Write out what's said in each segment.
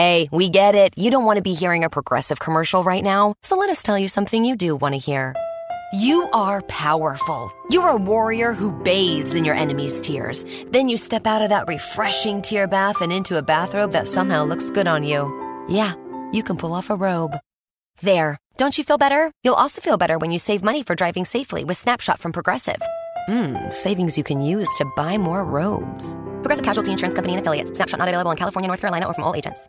Hey, we get it. You don't want to be hearing a progressive commercial right now, so let us tell you something you do want to hear. You are powerful. You're a warrior who bathes in your enemy's tears. Then you step out of that refreshing tear bath and into a bathrobe that somehow looks good on you. Yeah, you can pull off a robe. There. Don't you feel better? You'll also feel better when you save money for driving safely with Snapshot from Progressive. Mmm, savings you can use to buy more robes. Progressive Casualty Insurance Company and affiliates. Snapshot not available in California, North Carolina, or from all agents.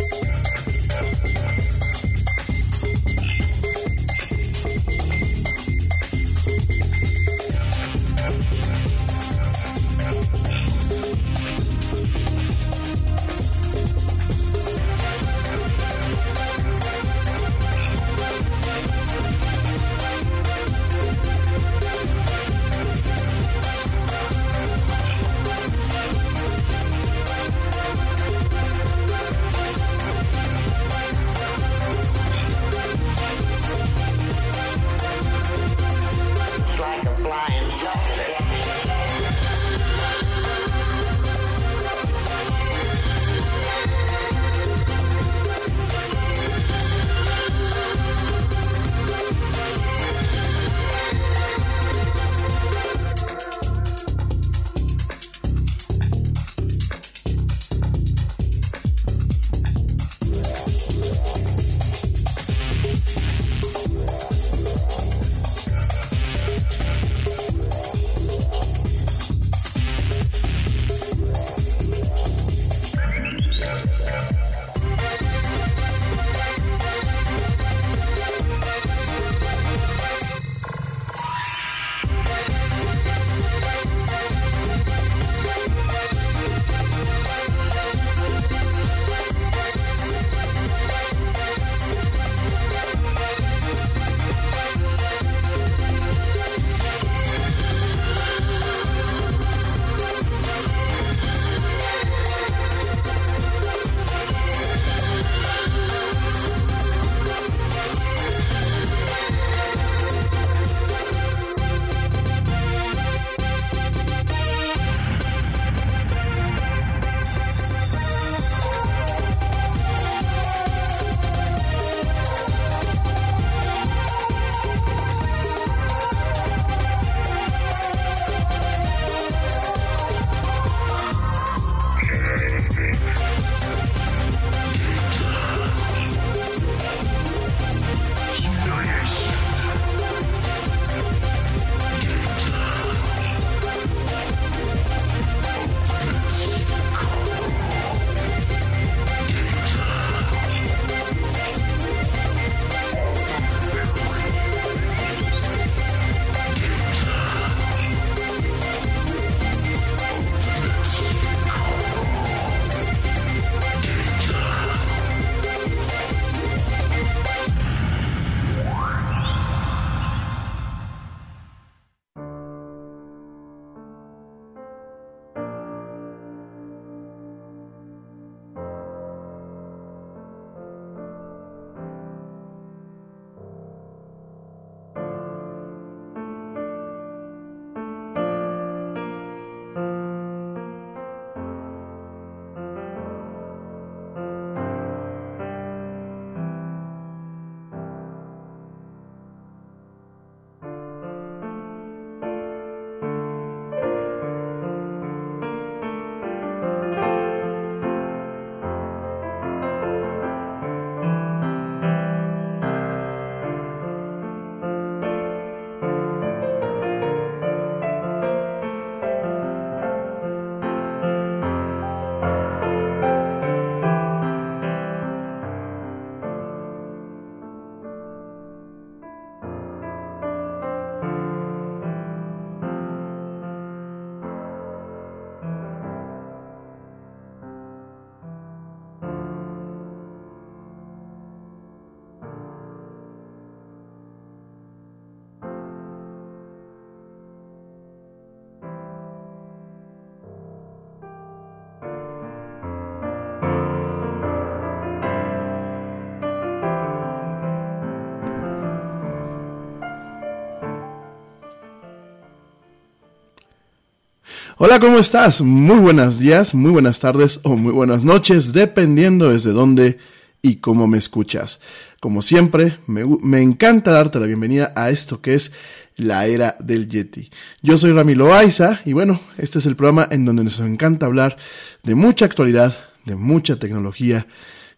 Hola, ¿cómo estás? Muy buenos días, muy buenas tardes o muy buenas noches, dependiendo desde dónde y cómo me escuchas. Como siempre, me, me, encanta darte la bienvenida a esto que es la era del Yeti. Yo soy Ramiro Loaiza y bueno, este es el programa en donde nos encanta hablar de mucha actualidad, de mucha tecnología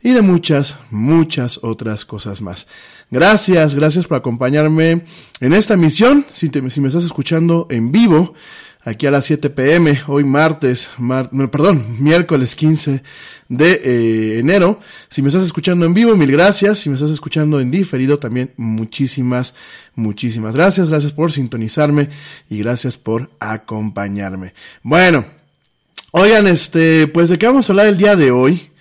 y de muchas, muchas otras cosas más. Gracias, gracias por acompañarme en esta emisión. Si, te, si me estás escuchando en vivo, aquí a las 7 pm, hoy martes, mar, perdón, miércoles 15 de eh, enero. Si me estás escuchando en vivo, mil gracias. Si me estás escuchando en diferido, también muchísimas, muchísimas gracias. Gracias por sintonizarme y gracias por acompañarme. Bueno, oigan, este, pues de qué vamos a hablar el día de hoy.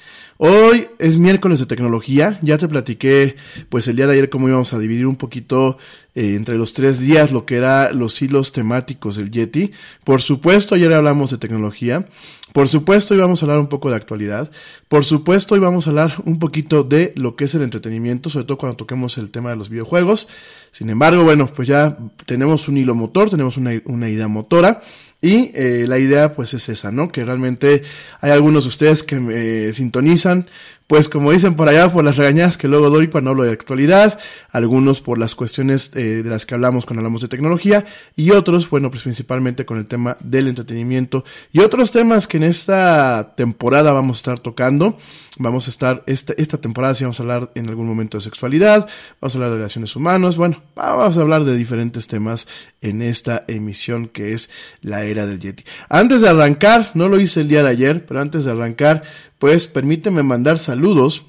Hoy es miércoles de tecnología. Ya te platiqué, pues el día de ayer, cómo íbamos a dividir un poquito eh, entre los tres días lo que era los hilos temáticos del Yeti. Por supuesto, ayer hablamos de tecnología. Por supuesto, íbamos a hablar un poco de actualidad. Por supuesto, íbamos a hablar un poquito de lo que es el entretenimiento, sobre todo cuando toquemos el tema de los videojuegos. Sin embargo, bueno, pues ya tenemos un hilo motor, tenemos una, una idea motora. Y eh, la idea pues es esa, ¿no? Que realmente hay algunos de ustedes que me sintonizan, pues como dicen por allá, por las regañadas que luego doy cuando hablo de actualidad, algunos por las cuestiones eh, de las que hablamos cuando hablamos de tecnología, y otros, bueno, pues principalmente con el tema del entretenimiento y otros temas que en esta temporada vamos a estar tocando. Vamos a estar, esta, esta temporada sí vamos a hablar en algún momento de sexualidad, vamos a hablar de relaciones humanas, bueno, vamos a hablar de diferentes temas en esta emisión que es la era del Yeti. Antes de arrancar, no lo hice el día de ayer, pero antes de arrancar, pues permíteme mandar saludos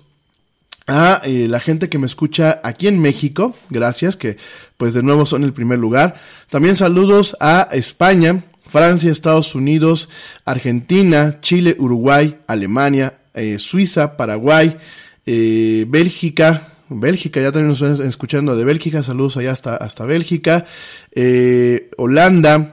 a eh, la gente que me escucha aquí en México, gracias, que pues de nuevo son el primer lugar. También saludos a España, Francia, Estados Unidos, Argentina, Chile, Uruguay, Alemania, eh, Suiza, Paraguay, eh, Bélgica, Bélgica, ya también nos están escuchando de Bélgica, saludos allá hasta, hasta Bélgica, Holanda,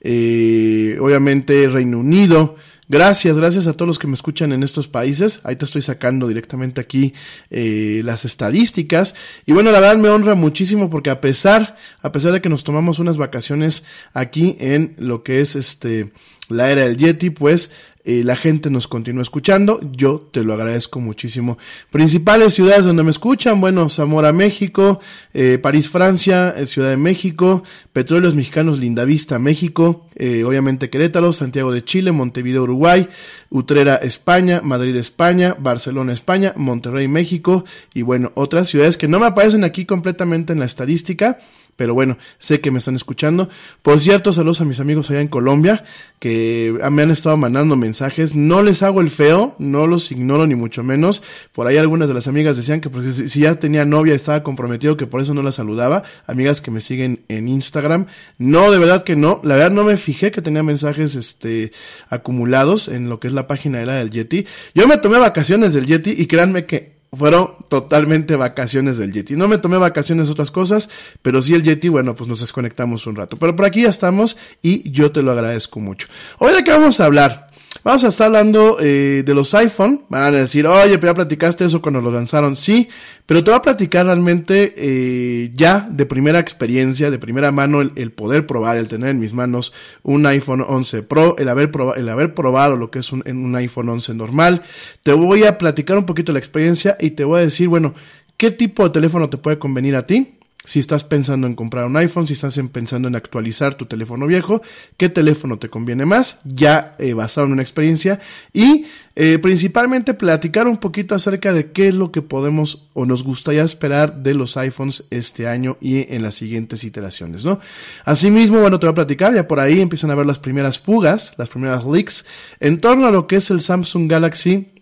eh, obviamente Reino Unido, Gracias, gracias a todos los que me escuchan en estos países. Ahí te estoy sacando directamente aquí eh, las estadísticas. Y bueno, la verdad me honra muchísimo porque a pesar, a pesar de que nos tomamos unas vacaciones aquí en lo que es este la era del Yeti, pues eh, la gente nos continúa escuchando, yo te lo agradezco muchísimo. Principales ciudades donde me escuchan, bueno, Zamora, México, eh, París, Francia, eh, Ciudad de México, Petróleos Mexicanos, Lindavista, México, eh, obviamente Querétaro, Santiago de Chile, Montevideo, Uruguay, Utrera, España, Madrid, España, Barcelona, España, Monterrey, México, y bueno, otras ciudades que no me aparecen aquí completamente en la estadística, pero bueno, sé que me están escuchando. Por cierto, saludos a mis amigos allá en Colombia, que me han estado mandando mensajes. No les hago el feo, no los ignoro ni mucho menos. Por ahí algunas de las amigas decían que porque si ya tenía novia estaba comprometido, que por eso no la saludaba. Amigas que me siguen en Instagram. No, de verdad que no. La verdad no me fijé que tenía mensajes este acumulados en lo que es la página de la del Yeti. Yo me tomé vacaciones del Yeti y créanme que fueron totalmente vacaciones del Yeti. No me tomé vacaciones otras cosas, pero sí el Yeti, bueno, pues nos desconectamos un rato. Pero por aquí ya estamos y yo te lo agradezco mucho. Hoy de qué vamos a hablar? Vamos a estar hablando eh, de los iPhone. Van a decir, oye, pero ya platicaste eso cuando lo lanzaron. Sí, pero te voy a platicar realmente eh, ya de primera experiencia, de primera mano, el, el, poder probar, el tener en mis manos un iPhone 11 Pro, el haber, proba, el haber probado lo que es un, un iPhone 11 normal. Te voy a platicar un poquito la experiencia y te voy a decir, bueno, ¿qué tipo de teléfono te puede convenir a ti? Si estás pensando en comprar un iPhone, si estás pensando en actualizar tu teléfono viejo, ¿qué teléfono te conviene más? Ya eh, basado en una experiencia y eh, principalmente platicar un poquito acerca de qué es lo que podemos o nos gustaría esperar de los iPhones este año y en las siguientes iteraciones, ¿no? Asimismo, bueno, te voy a platicar, ya por ahí empiezan a ver las primeras fugas, las primeras leaks en torno a lo que es el Samsung Galaxy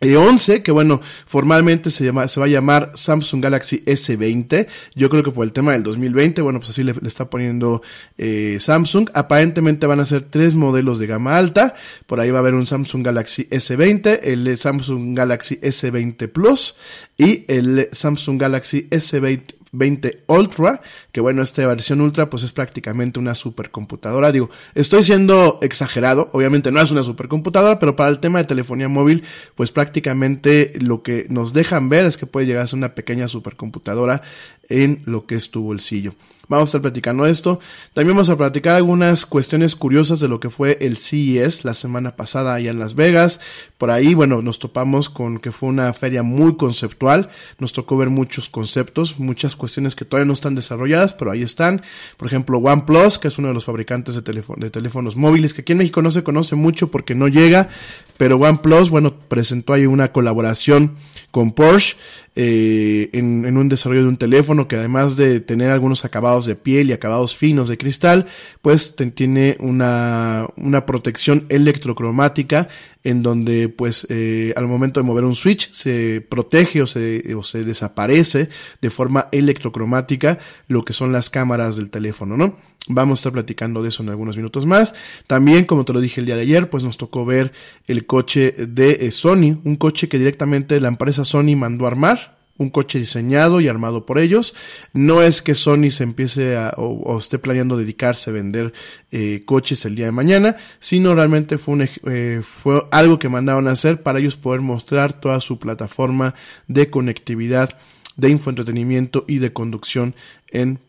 e11, que bueno, formalmente se, llama, se va a llamar Samsung Galaxy S20. Yo creo que por el tema del 2020, bueno, pues así le, le está poniendo eh, Samsung. Aparentemente van a ser tres modelos de gama alta. Por ahí va a haber un Samsung Galaxy S20, el Samsung Galaxy S20 Plus y el Samsung Galaxy S20 20 Ultra, que bueno, esta versión Ultra pues es prácticamente una supercomputadora. Digo, estoy siendo exagerado, obviamente no es una supercomputadora, pero para el tema de telefonía móvil, pues prácticamente lo que nos dejan ver es que puede llegar a ser una pequeña supercomputadora en lo que es tu bolsillo. Vamos a estar platicando esto. También vamos a platicar algunas cuestiones curiosas de lo que fue el CES la semana pasada allá en Las Vegas. Por ahí, bueno, nos topamos con que fue una feria muy conceptual. Nos tocó ver muchos conceptos, muchas cuestiones que todavía no están desarrolladas, pero ahí están. Por ejemplo, OnePlus, que es uno de los fabricantes de, de teléfonos móviles, que aquí en México no se conoce mucho porque no llega, pero OnePlus, bueno, presentó ahí una colaboración con Porsche eh, en, un desarrollo de un teléfono que además de tener algunos acabados de piel y acabados finos de cristal, pues tiene una, una protección electrocromática en donde pues eh, al momento de mover un switch se protege o se, o se desaparece de forma electrocromática lo que son las cámaras del teléfono, ¿no? Vamos a estar platicando de eso en algunos minutos más. También, como te lo dije el día de ayer, pues nos tocó ver el coche de eh, Sony, un coche que directamente la empresa Sony mandó a armar, un coche diseñado y armado por ellos. No es que Sony se empiece a, o, o esté planeando dedicarse a vender eh, coches el día de mañana, sino realmente fue, un, eh, fue algo que mandaban a hacer para ellos poder mostrar toda su plataforma de conectividad, de infoentretenimiento y de conducción en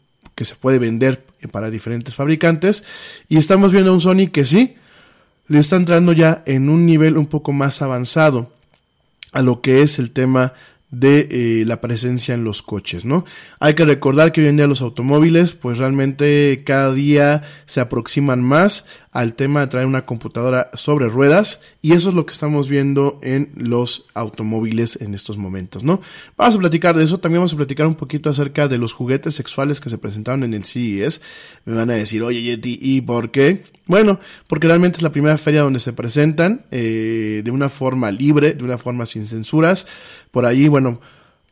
que se puede vender para diferentes fabricantes. Y estamos viendo un Sony que sí, le está entrando ya en un nivel un poco más avanzado a lo que es el tema de eh, la presencia en los coches, ¿no? Hay que recordar que hoy en día los automóviles, pues realmente cada día se aproximan más al tema de traer una computadora sobre ruedas y eso es lo que estamos viendo en los automóviles en estos momentos, ¿no? Vamos a platicar de eso, también vamos a platicar un poquito acerca de los juguetes sexuales que se presentaron en el CES. Me van a decir, oye Yeti, ¿y por qué? Bueno, porque realmente es la primera feria donde se presentan eh, de una forma libre, de una forma sin censuras. Por ahí, bueno,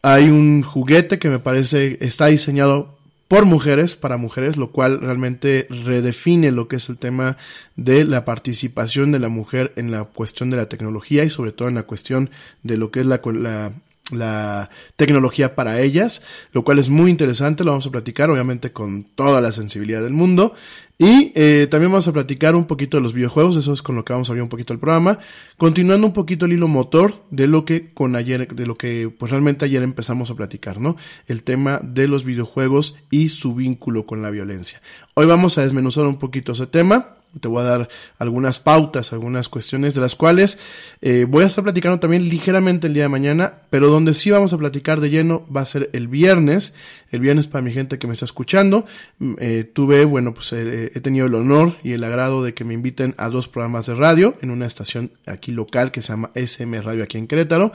hay un juguete que me parece está diseñado por mujeres, para mujeres, lo cual realmente redefine lo que es el tema de la participación de la mujer en la cuestión de la tecnología y sobre todo en la cuestión de lo que es la, la la tecnología para ellas, lo cual es muy interesante, lo vamos a platicar obviamente con toda la sensibilidad del mundo y eh, también vamos a platicar un poquito de los videojuegos, eso es con lo que vamos a abrir un poquito el programa, continuando un poquito el hilo motor de lo que con ayer, de lo que pues realmente ayer empezamos a platicar, ¿no? El tema de los videojuegos y su vínculo con la violencia. Hoy vamos a desmenuzar un poquito ese tema, te voy a dar algunas pautas, algunas cuestiones de las cuales eh, voy a estar platicando también ligeramente el día de mañana, pero donde sí vamos a platicar de lleno va a ser el viernes, el viernes para mi gente que me está escuchando. Mm, eh, tuve, bueno, pues eh, he tenido el honor y el agrado de que me inviten a dos programas de radio en una estación aquí local que se llama SM Radio aquí en Querétaro.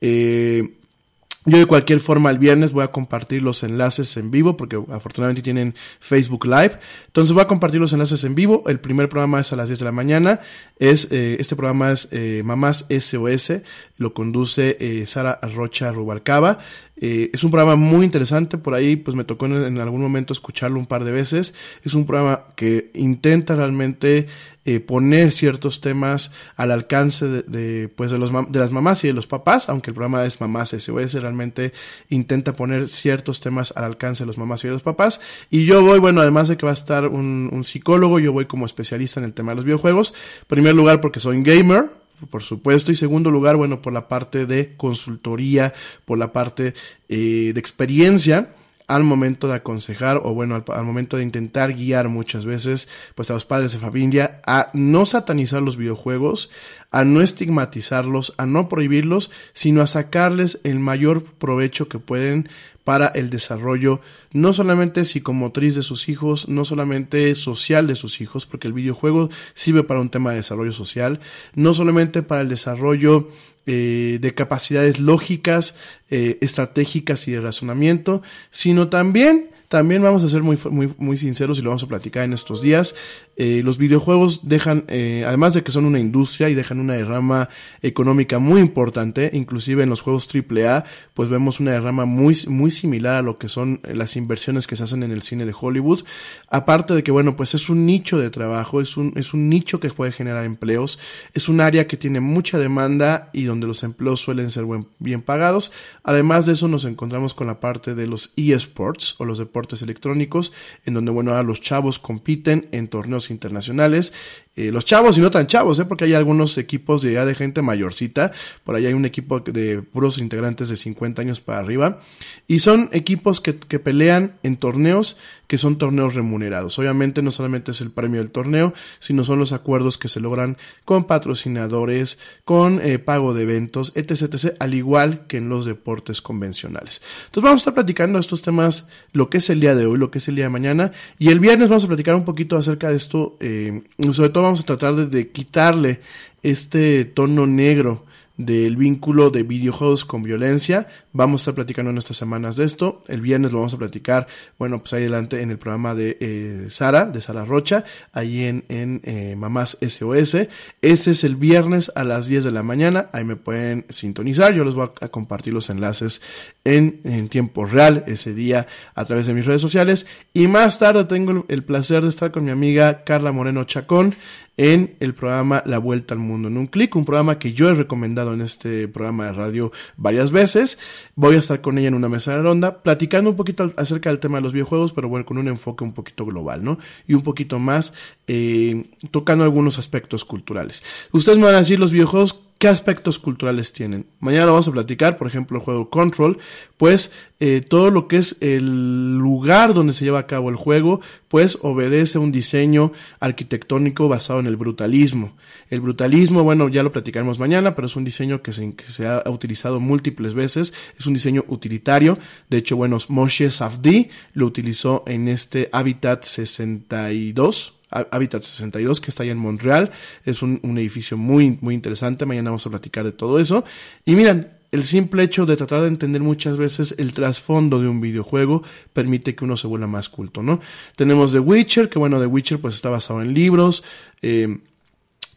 Eh, yo de cualquier forma el viernes voy a compartir los enlaces en vivo porque afortunadamente tienen Facebook Live. Entonces voy a compartir los enlaces en vivo. El primer programa es a las 10 de la mañana. Es, eh, este programa es eh, Mamás SOS. Lo conduce eh, Sara Rocha Rubalcaba. Es un programa muy interesante, por ahí pues me tocó en, algún momento escucharlo un par de veces. Es un programa que intenta realmente eh, poner ciertos temas al alcance de, de pues de, los, de las mamás y de los papás, aunque el programa es Mamás SOS, realmente intenta poner ciertos temas al alcance de los mamás y de los papás. Y yo voy, bueno, además de que va a estar un, un psicólogo, yo voy como especialista en el tema de los videojuegos. Primer lugar porque soy gamer, por supuesto. Y segundo lugar, bueno, por la parte de consultoría, por la parte eh, de experiencia al momento de aconsejar o bueno, al, momento de intentar guiar muchas veces pues a los padres de familia a no satanizar los videojuegos, a no estigmatizarlos, a no prohibirlos, sino a sacarles el mayor provecho que pueden para el desarrollo no solamente psicomotriz de sus hijos, no solamente social de sus hijos, porque el videojuego sirve para un tema de desarrollo social, no solamente para el desarrollo eh, de capacidades lógicas, eh, estratégicas y de razonamiento, sino también también vamos a ser muy, muy, muy sinceros y lo vamos a platicar en estos días. Eh, los videojuegos dejan, eh, además de que son una industria y dejan una derrama económica muy importante, inclusive en los juegos AAA, pues vemos una derrama muy, muy similar a lo que son las inversiones que se hacen en el cine de Hollywood. Aparte de que, bueno, pues es un nicho de trabajo, es un, es un nicho que puede generar empleos, es un área que tiene mucha demanda y donde los empleos suelen ser buen, bien pagados. Además de eso nos encontramos con la parte de los eSports o los deportes electrónicos, en donde, bueno, ahora los chavos compiten en torneos internacionales eh, los chavos y no tan chavos, ¿eh? porque hay algunos equipos de, de gente mayorcita, por ahí hay un equipo de puros integrantes de 50 años para arriba, y son equipos que, que pelean en torneos que son torneos remunerados. Obviamente no solamente es el premio del torneo, sino son los acuerdos que se logran con patrocinadores, con eh, pago de eventos, etc, etc, al igual que en los deportes convencionales. Entonces vamos a estar platicando estos temas, lo que es el día de hoy, lo que es el día de mañana, y el viernes vamos a platicar un poquito acerca de esto, eh, sobre todo vamos a tratar de, quitarle este tono negro del vínculo de videojuegos con violencia. Vamos a estar platicando en estas semanas de esto. El viernes lo vamos a platicar, bueno, pues ahí adelante en el programa de eh, Sara, de Sara Rocha, ahí en, en eh, Mamás SOS. Ese es el viernes a las 10 de la mañana. Ahí me pueden sintonizar. Yo les voy a, compartir los enlaces en, en, tiempo real ese día a través de mis redes sociales. Y más tarde tengo el placer de estar con mi amiga Carla Moreno Chacón en el programa La Vuelta al Mundo en un clic, un programa que yo he recomendado en este programa de radio varias veces. Voy a estar con ella en una mesa de ronda, platicando un poquito acerca del tema de los videojuegos, pero bueno, con un enfoque un poquito global, ¿no? Y un poquito más eh, tocando algunos aspectos culturales. Ustedes me van a decir los videojuegos ¿Qué aspectos culturales tienen? Mañana vamos a platicar, por ejemplo, el juego Control, pues eh, todo lo que es el lugar donde se lleva a cabo el juego, pues obedece a un diseño arquitectónico basado en el brutalismo. El brutalismo, bueno, ya lo platicaremos mañana, pero es un diseño que se, que se ha utilizado múltiples veces, es un diseño utilitario. De hecho, bueno, Moshe Safdie lo utilizó en este Habitat 62, Habitat 62, que está allá en Montreal. Es un, un, edificio muy, muy interesante. Mañana vamos a platicar de todo eso. Y miren, el simple hecho de tratar de entender muchas veces el trasfondo de un videojuego permite que uno se vuelva más culto, ¿no? Tenemos The Witcher, que bueno, The Witcher pues está basado en libros. Eh,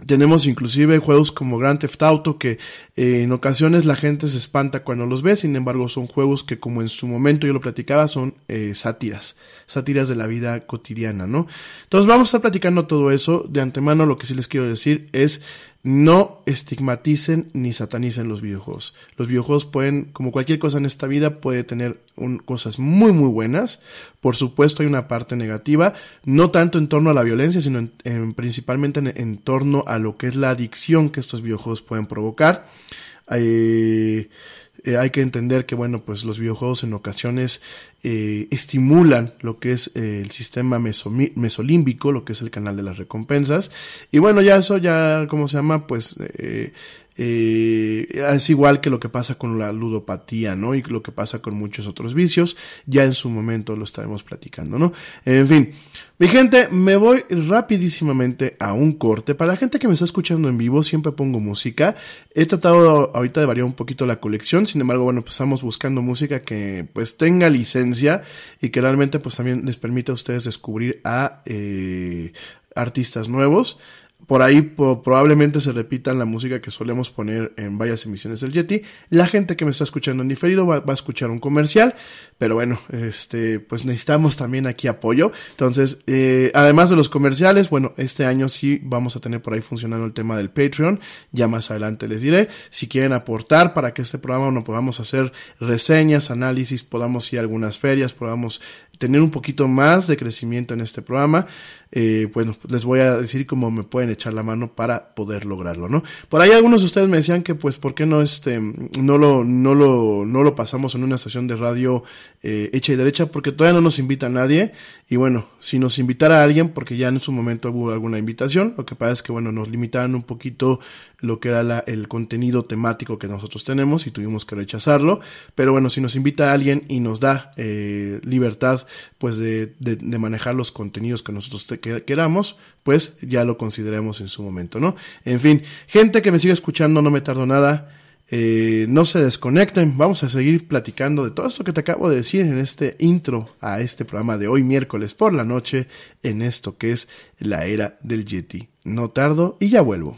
tenemos inclusive juegos como Grand Theft Auto que eh, en ocasiones la gente se espanta cuando los ve, sin embargo son juegos que como en su momento yo lo platicaba son eh, sátiras, sátiras de la vida cotidiana, ¿no? Entonces vamos a estar platicando todo eso. De antemano lo que sí les quiero decir es no estigmaticen ni satanicen los videojuegos. Los videojuegos pueden, como cualquier cosa en esta vida, puede tener cosas muy muy buenas. Por supuesto hay una parte negativa, no tanto en torno a la violencia, sino en, en, principalmente en, en, torno a lo que es la adicción que estos videojuegos pueden provocar. Eh, eh, hay que entender que, bueno, pues los videojuegos en ocasiones eh, estimulan lo que es eh, el sistema meso mesolímbico, lo que es el canal de las recompensas. Y bueno, ya eso ya, ¿cómo se llama? Pues eh, es igual que lo que pasa con la ludopatía, ¿no? Y lo que pasa con muchos otros vicios. Ya en su momento lo estaremos platicando, ¿no? En fin, mi gente, me voy rapidísimamente a un corte. Para la gente que me está escuchando en vivo, siempre pongo música. He tratado ahorita de variar un poquito la colección. Sin embargo, bueno, pues estamos buscando música que pues tenga licencia y que realmente pues también les permita a ustedes descubrir a eh, artistas nuevos. Por ahí probablemente se repitan la música que solemos poner en varias emisiones del Yeti. La gente que me está escuchando en diferido va, va, a escuchar un comercial, pero bueno, este, pues necesitamos también aquí apoyo. Entonces, eh, además de los comerciales, bueno, este año sí vamos a tener por ahí funcionando el tema del Patreon. Ya más adelante les diré. Si quieren aportar para que este programa no podamos hacer reseñas, análisis, podamos ir a algunas ferias, podamos tener un poquito más de crecimiento en este programa, eh, bueno, les voy a decir cómo me pueden echar la mano para poder lograrlo, ¿no? Por ahí algunos de ustedes me decían que, pues, ¿por qué no este, no lo, no lo, no lo pasamos en una estación de radio eh, hecha y derecha? Porque todavía no nos invita a nadie. Y bueno, si nos invitara a alguien, porque ya en su momento hubo alguna invitación, lo que pasa es que, bueno, nos limitaban un poquito lo que era el contenido temático que nosotros tenemos y tuvimos que rechazarlo. Pero bueno, si nos invita a alguien y nos da eh, libertad, pues, de, de, de manejar los contenidos que nosotros te que queramos, pues ya lo consideremos en su momento, ¿no? En fin, gente que me sigue escuchando, no me tardo nada. Eh, no se desconecten, vamos a seguir platicando de todo esto que te acabo de decir en este intro a este programa de hoy miércoles por la noche en esto que es la era del Yeti. No tardo y ya vuelvo.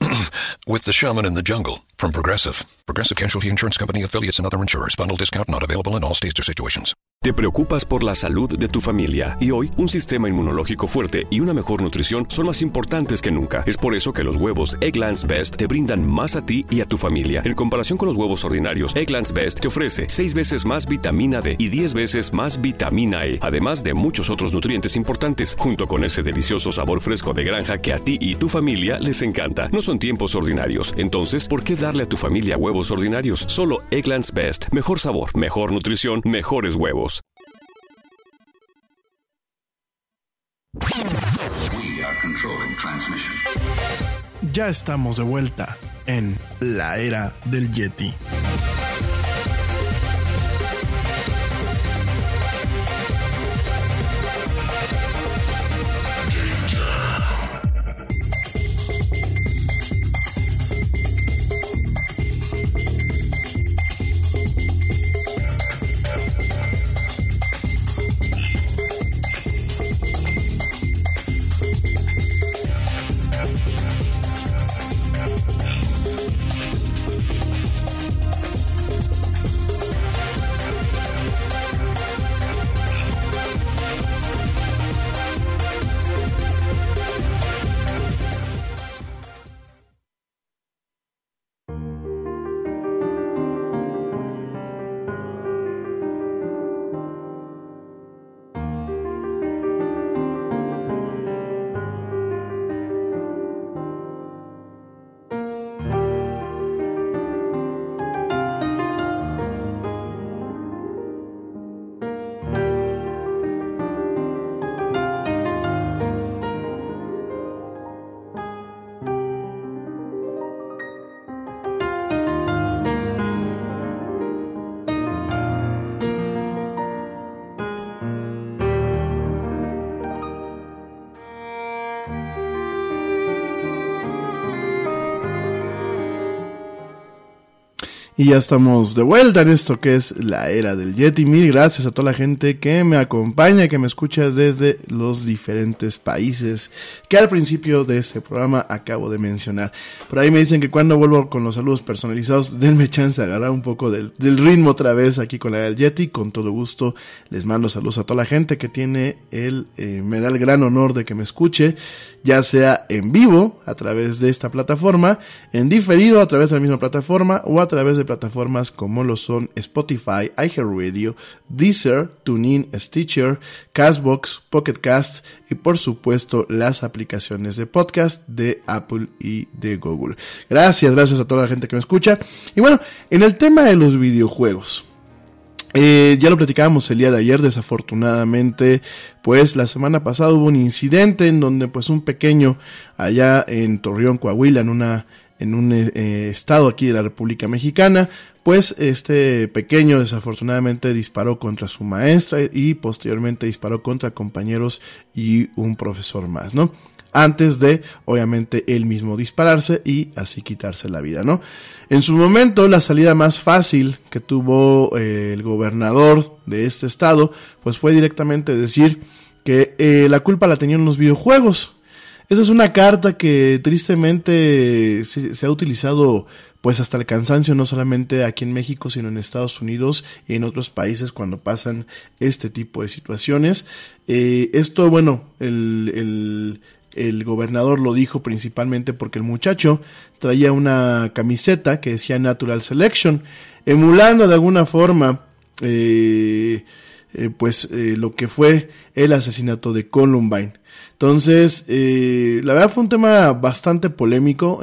with the Shaman in the Jungle from Progressive. Progressive Casualty Insurance Company affiliates and other insurers. Bundle discount not available in all states or situations. Te preocupas por la salud de tu familia y hoy un sistema inmunológico fuerte y una mejor nutrición son más importantes que nunca. Es por eso que los huevos Egglands Best te brindan más a ti y a tu familia. En comparación con los huevos ordinarios, Egglands Best te ofrece 6 veces más vitamina D y 10 veces más vitamina E, además de muchos otros nutrientes importantes, junto con ese delicioso sabor fresco de granja que a ti y tu familia les encanta. Son tiempos ordinarios, entonces, ¿por qué darle a tu familia huevos ordinarios? Solo Egglands Best. Mejor sabor, mejor nutrición, mejores huevos. We are controlling transmission. Ya estamos de vuelta en la era del Yeti. Y ya estamos de vuelta en esto que es la era del Yeti. Mil gracias a toda la gente que me acompaña, que me escucha desde los diferentes países que al principio de este programa acabo de mencionar. Por ahí me dicen que cuando vuelvo con los saludos personalizados, denme chance de agarrar un poco del, del ritmo otra vez aquí con la era del Yeti. Con todo gusto les mando saludos a toda la gente que tiene el, eh, me da el gran honor de que me escuche, ya sea en vivo a través de esta plataforma, en diferido a través de la misma plataforma o a través de plataformas como lo son Spotify, iHeartRadio, Deezer, TuneIn, Stitcher, Castbox, Pocket Casts y por supuesto las aplicaciones de podcast de Apple y de Google. Gracias, gracias a toda la gente que me escucha. Y bueno, en el tema de los videojuegos. Eh, ya lo platicábamos el día de ayer, desafortunadamente, pues la semana pasada hubo un incidente en donde pues un pequeño allá en Torreón, Coahuila, en una en un eh, estado aquí de la República Mexicana, pues este pequeño desafortunadamente disparó contra su maestra y posteriormente disparó contra compañeros y un profesor más, ¿no? Antes de, obviamente, él mismo dispararse y así quitarse la vida, ¿no? En su momento, la salida más fácil que tuvo eh, el gobernador de este estado, pues fue directamente decir que eh, la culpa la tenían los videojuegos, esa es una carta que tristemente se, ha utilizado pues hasta el cansancio, no solamente aquí en México, sino en Estados Unidos y en otros países cuando pasan este tipo de situaciones. Eh, esto, bueno, el, el, gobernador lo dijo principalmente porque el muchacho traía una camiseta que decía Natural Selection, emulando de alguna forma eh, eh, pues lo que fue el asesinato de Columbine. Entonces, eh, la verdad fue un tema bastante polémico.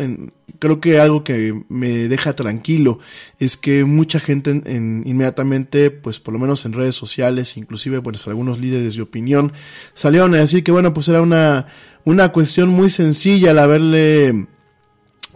Creo que algo que me deja tranquilo es que mucha gente en, en, inmediatamente, pues por lo menos en redes sociales, inclusive pues algunos líderes de opinión, salieron a decir que bueno, pues era una, una cuestión muy sencilla el haberle,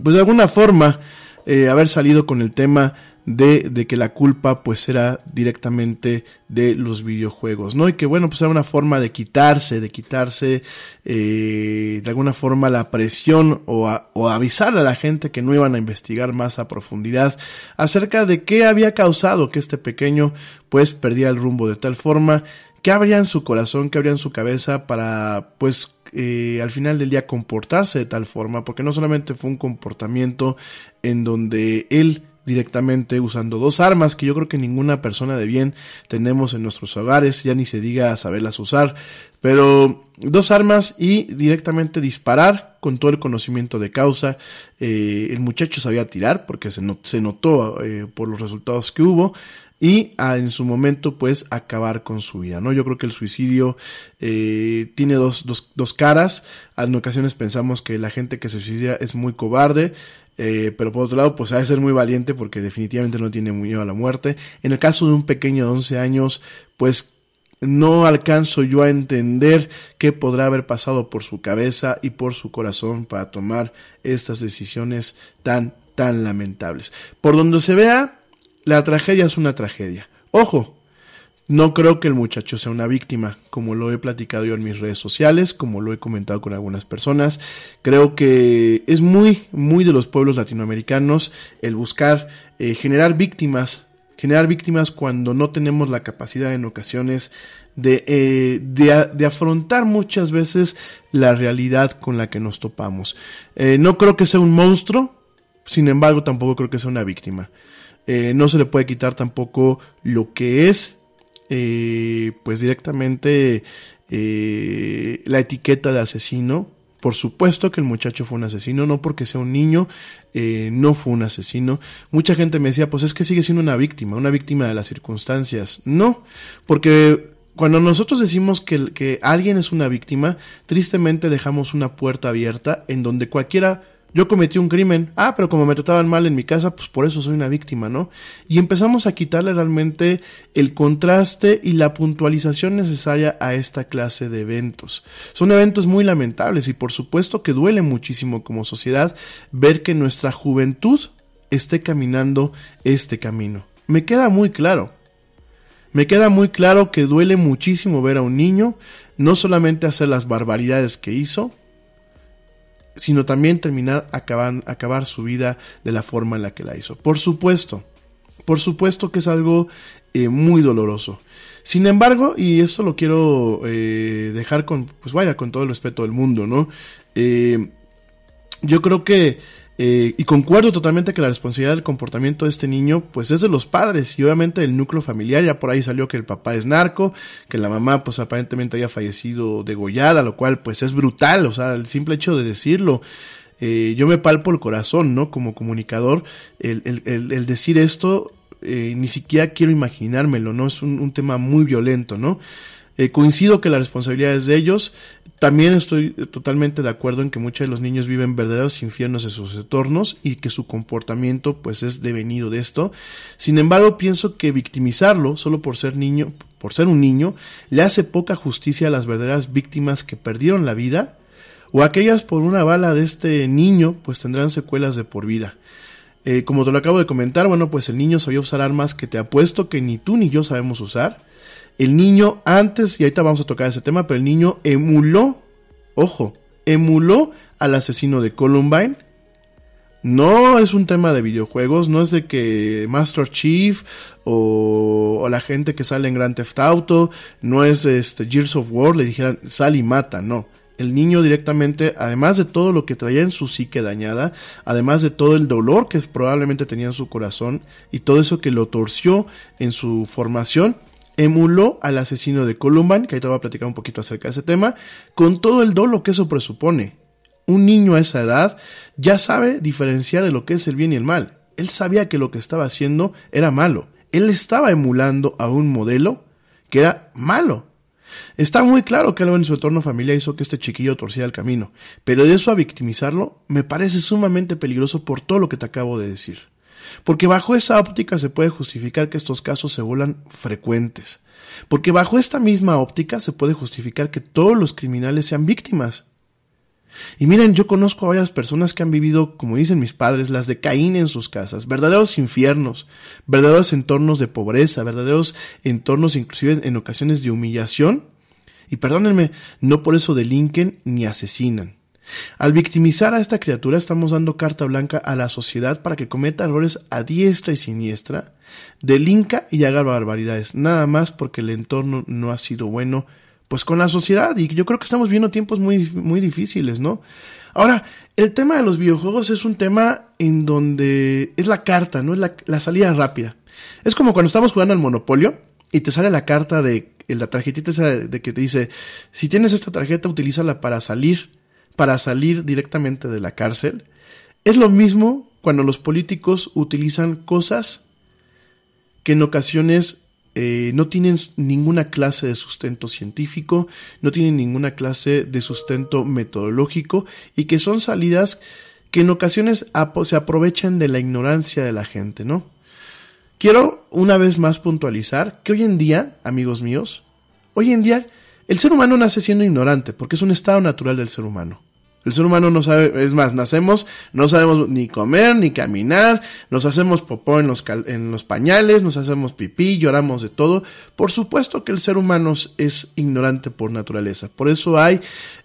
pues de alguna forma, eh, haber salido con el tema de, de, que la culpa pues era directamente de los videojuegos, ¿no? Y que bueno, pues era una forma de quitarse, de quitarse eh, de alguna forma la presión o, a, o avisarle a la gente que no iban a investigar más a profundidad acerca de qué había causado que este pequeño pues perdía el rumbo de tal forma, qué habría en su corazón, qué habría en su cabeza para pues eh, al final del día comportarse de tal forma, porque no solamente fue un comportamiento en donde él directamente usando dos armas que yo creo que ninguna persona de bien tenemos en nuestros hogares, ya ni se diga saberlas usar, pero dos armas y directamente disparar con todo el conocimiento de causa. Eh, el muchacho sabía tirar porque se, notó eh, por los resultados que hubo y a, en su momento pues acabar con su vida, ¿no? Yo creo que el suicidio eh, tiene dos, dos, dos caras, en ocasiones pensamos que la gente que se suicida es muy cobarde, eh, pero por otro lado, pues ha de ser muy valiente porque definitivamente no tiene miedo a la muerte. En el caso de un pequeño de 11 años, pues no alcanzo yo a entender qué podrá haber pasado por su cabeza y por su corazón para tomar estas decisiones tan, tan lamentables. Por donde se vea, la tragedia es una tragedia. Ojo, no creo que el muchacho sea una víctima, como lo he platicado yo en mis redes sociales, como lo he comentado con algunas personas. Creo que es muy, muy de los pueblos latinoamericanos el buscar eh, generar víctimas, generar víctimas cuando no tenemos la capacidad en ocasiones de, eh, de, afrontar muchas veces la realidad con la que nos topamos. Eh, no creo que sea un monstruo, sin embargo tampoco creo que sea una víctima. No se le puede quitar tampoco lo que es eh, pues directamente eh, la etiqueta de asesino. Por supuesto que el muchacho fue un asesino, no porque sea un niño, eh, no fue un asesino. Mucha gente me decía, pues es que sigue siendo una víctima, una víctima de las circunstancias. No, porque cuando nosotros decimos que, que alguien es una víctima, tristemente dejamos una puerta abierta en donde cualquiera yo cometí un crimen, ah, pero como me trataban mal en mi casa, pues por eso soy una víctima, ¿no? Y empezamos a quitarle realmente el contraste y la puntualización necesaria a esta clase de eventos. Son eventos muy lamentables y por supuesto que duele muchísimo como sociedad ver que nuestra juventud esté caminando este camino. Me queda muy claro. Me queda muy claro que duele muchísimo ver a un niño no solamente hacer las barbaridades que hizo, sino también terminar acaban, acabar su vida de la forma en la que la hizo. Por supuesto, por supuesto que es algo eh, muy doloroso. Sin embargo, y esto lo quiero eh, dejar con, pues vaya, con todo el respeto del mundo, ¿no? Eh, yo creo que eh, y concuerdo totalmente que la responsabilidad del comportamiento de este niño, pues es de los padres y obviamente del núcleo familiar. Ya por ahí salió que el papá es narco, que la mamá, pues aparentemente haya fallecido degollada, lo cual, pues es brutal. O sea, el simple hecho de decirlo. Eh, yo me palpo el corazón, ¿no? Como comunicador, el, el, el, decir esto, eh, ni siquiera quiero imaginármelo, ¿no? Es un, tema muy violento, ¿no? Eh, coincido que la responsabilidad es de ellos. También estoy totalmente de acuerdo en que muchos de los niños viven verdaderos infiernos en sus entornos y que su comportamiento pues es devenido de esto. Sin embargo, pienso que victimizarlo solo por ser niño, por ser un niño, le hace poca justicia a las verdaderas víctimas que perdieron la vida o aquellas por una bala de este niño pues tendrán secuelas de por vida. Eh, como te lo acabo de comentar, bueno, pues el niño sabía usar armas que te apuesto que ni tú ni yo sabemos usar el niño antes, y ahorita vamos a tocar ese tema, pero el niño emuló, ojo, emuló al asesino de Columbine. No es un tema de videojuegos, no es de que Master Chief o, o la gente que sale en Grand Theft Auto, no es este Gears of War, le dijeran sal y mata, no. El niño directamente, además de todo lo que traía en su psique dañada, además de todo el dolor que probablemente tenía en su corazón y todo eso que lo torció en su formación, emuló al asesino de Columbine, que te voy a platicar un poquito acerca de ese tema, con todo el dolo que eso presupone. Un niño a esa edad ya sabe diferenciar de lo que es el bien y el mal. Él sabía que lo que estaba haciendo era malo. Él estaba emulando a un modelo que era malo. Está muy claro que algo en su entorno familiar hizo que este chiquillo torciera el camino, pero de eso a victimizarlo me parece sumamente peligroso por todo lo que te acabo de decir. Porque bajo esa óptica se puede justificar que estos casos se vuelan frecuentes. Porque bajo esta misma óptica se puede justificar que todos los criminales sean víctimas. Y miren, yo conozco a varias personas que han vivido, como dicen mis padres, las de Caín en sus casas, verdaderos infiernos, verdaderos entornos de pobreza, verdaderos entornos inclusive en ocasiones de humillación. Y perdónenme, no por eso delinquen ni asesinan. Al victimizar a esta criatura estamos dando carta blanca a la sociedad para que cometa errores a diestra y siniestra, delinca y haga barbaridades, nada más porque el entorno no ha sido bueno pues con la sociedad y yo creo que estamos viendo tiempos muy, muy difíciles, ¿no? Ahora, el tema de los videojuegos es un tema en donde es la carta, ¿no? Es la, salida rápida. Es como cuando estamos jugando al Monopolio y te sale la carta de la tarjetita esa de que te dice, si tienes esta tarjeta, utilízala para salir, para salir directamente de la cárcel. Es lo mismo cuando los políticos utilizan cosas que en ocasiones eh, no tienen ninguna clase de sustento científico, no tienen ninguna clase de sustento metodológico y que son salidas que en ocasiones se aprovechan de la ignorancia de la gente, ¿no? Quiero una vez más puntualizar que hoy en día, amigos míos, hoy en día el ser humano nace siendo ignorante porque es un estado natural del ser humano. El ser humano no sabe, es más, nacemos, no sabemos ni comer, ni caminar, nos hacemos popó en los, en los pañales, nos hacemos pipí, lloramos de todo. Por supuesto que el ser humano es ignorante por naturaleza. Por eso hay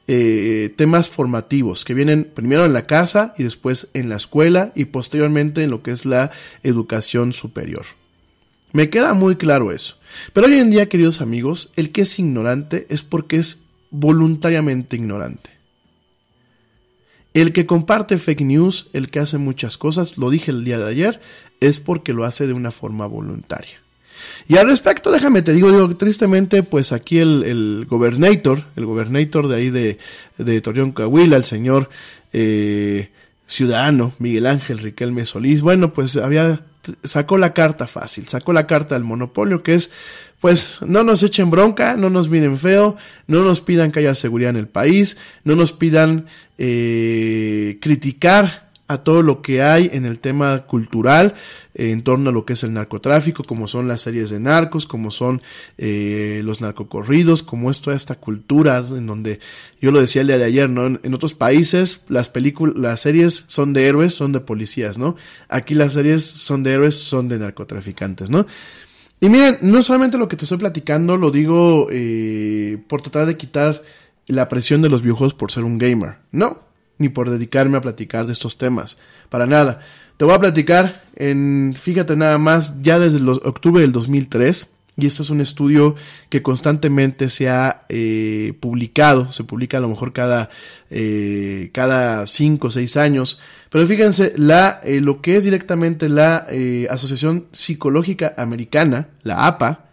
eh, temas formativos que vienen primero en la casa y después en la escuela y posteriormente en lo que es la educación superior. Me queda muy claro eso. Pero hoy en día, queridos amigos, el que es ignorante es porque es voluntariamente ignorante. El que comparte fake news, el que hace muchas cosas, lo dije el día de ayer, es porque lo hace de una forma voluntaria. Y al respecto, déjame te digo, digo, tristemente, pues aquí el, el gobernator, el gobernator de ahí de, de Torreón Coahuila, el señor eh, ciudadano Miguel Ángel Riquelme Solís, bueno, pues había, sacó la carta fácil, sacó la carta del monopolio, que es pues no nos echen bronca, no nos miren feo, no nos pidan que haya seguridad en el país, no nos pidan eh, criticar a todo lo que hay en el tema cultural eh, en torno a lo que es el narcotráfico, como son las series de narcos, como son eh, los narcocorridos, como es toda esta cultura en donde yo lo decía el día de ayer, ¿no? En, en otros países las películas, las series son de héroes, son de policías, ¿no? Aquí las series son de héroes, son de narcotraficantes, ¿no? Y miren, no solamente lo que te estoy platicando lo digo eh, por tratar de quitar la presión de los videojuegos por ser un gamer. No, ni por dedicarme a platicar de estos temas. Para nada. Te voy a platicar en, fíjate nada más, ya desde octubre del 2003 y este es un estudio que constantemente se ha eh, publicado, se publica a lo mejor cada, eh, cada cinco o seis años. Pero fíjense, la, eh, lo que es directamente la eh, Asociación Psicológica Americana, la APA,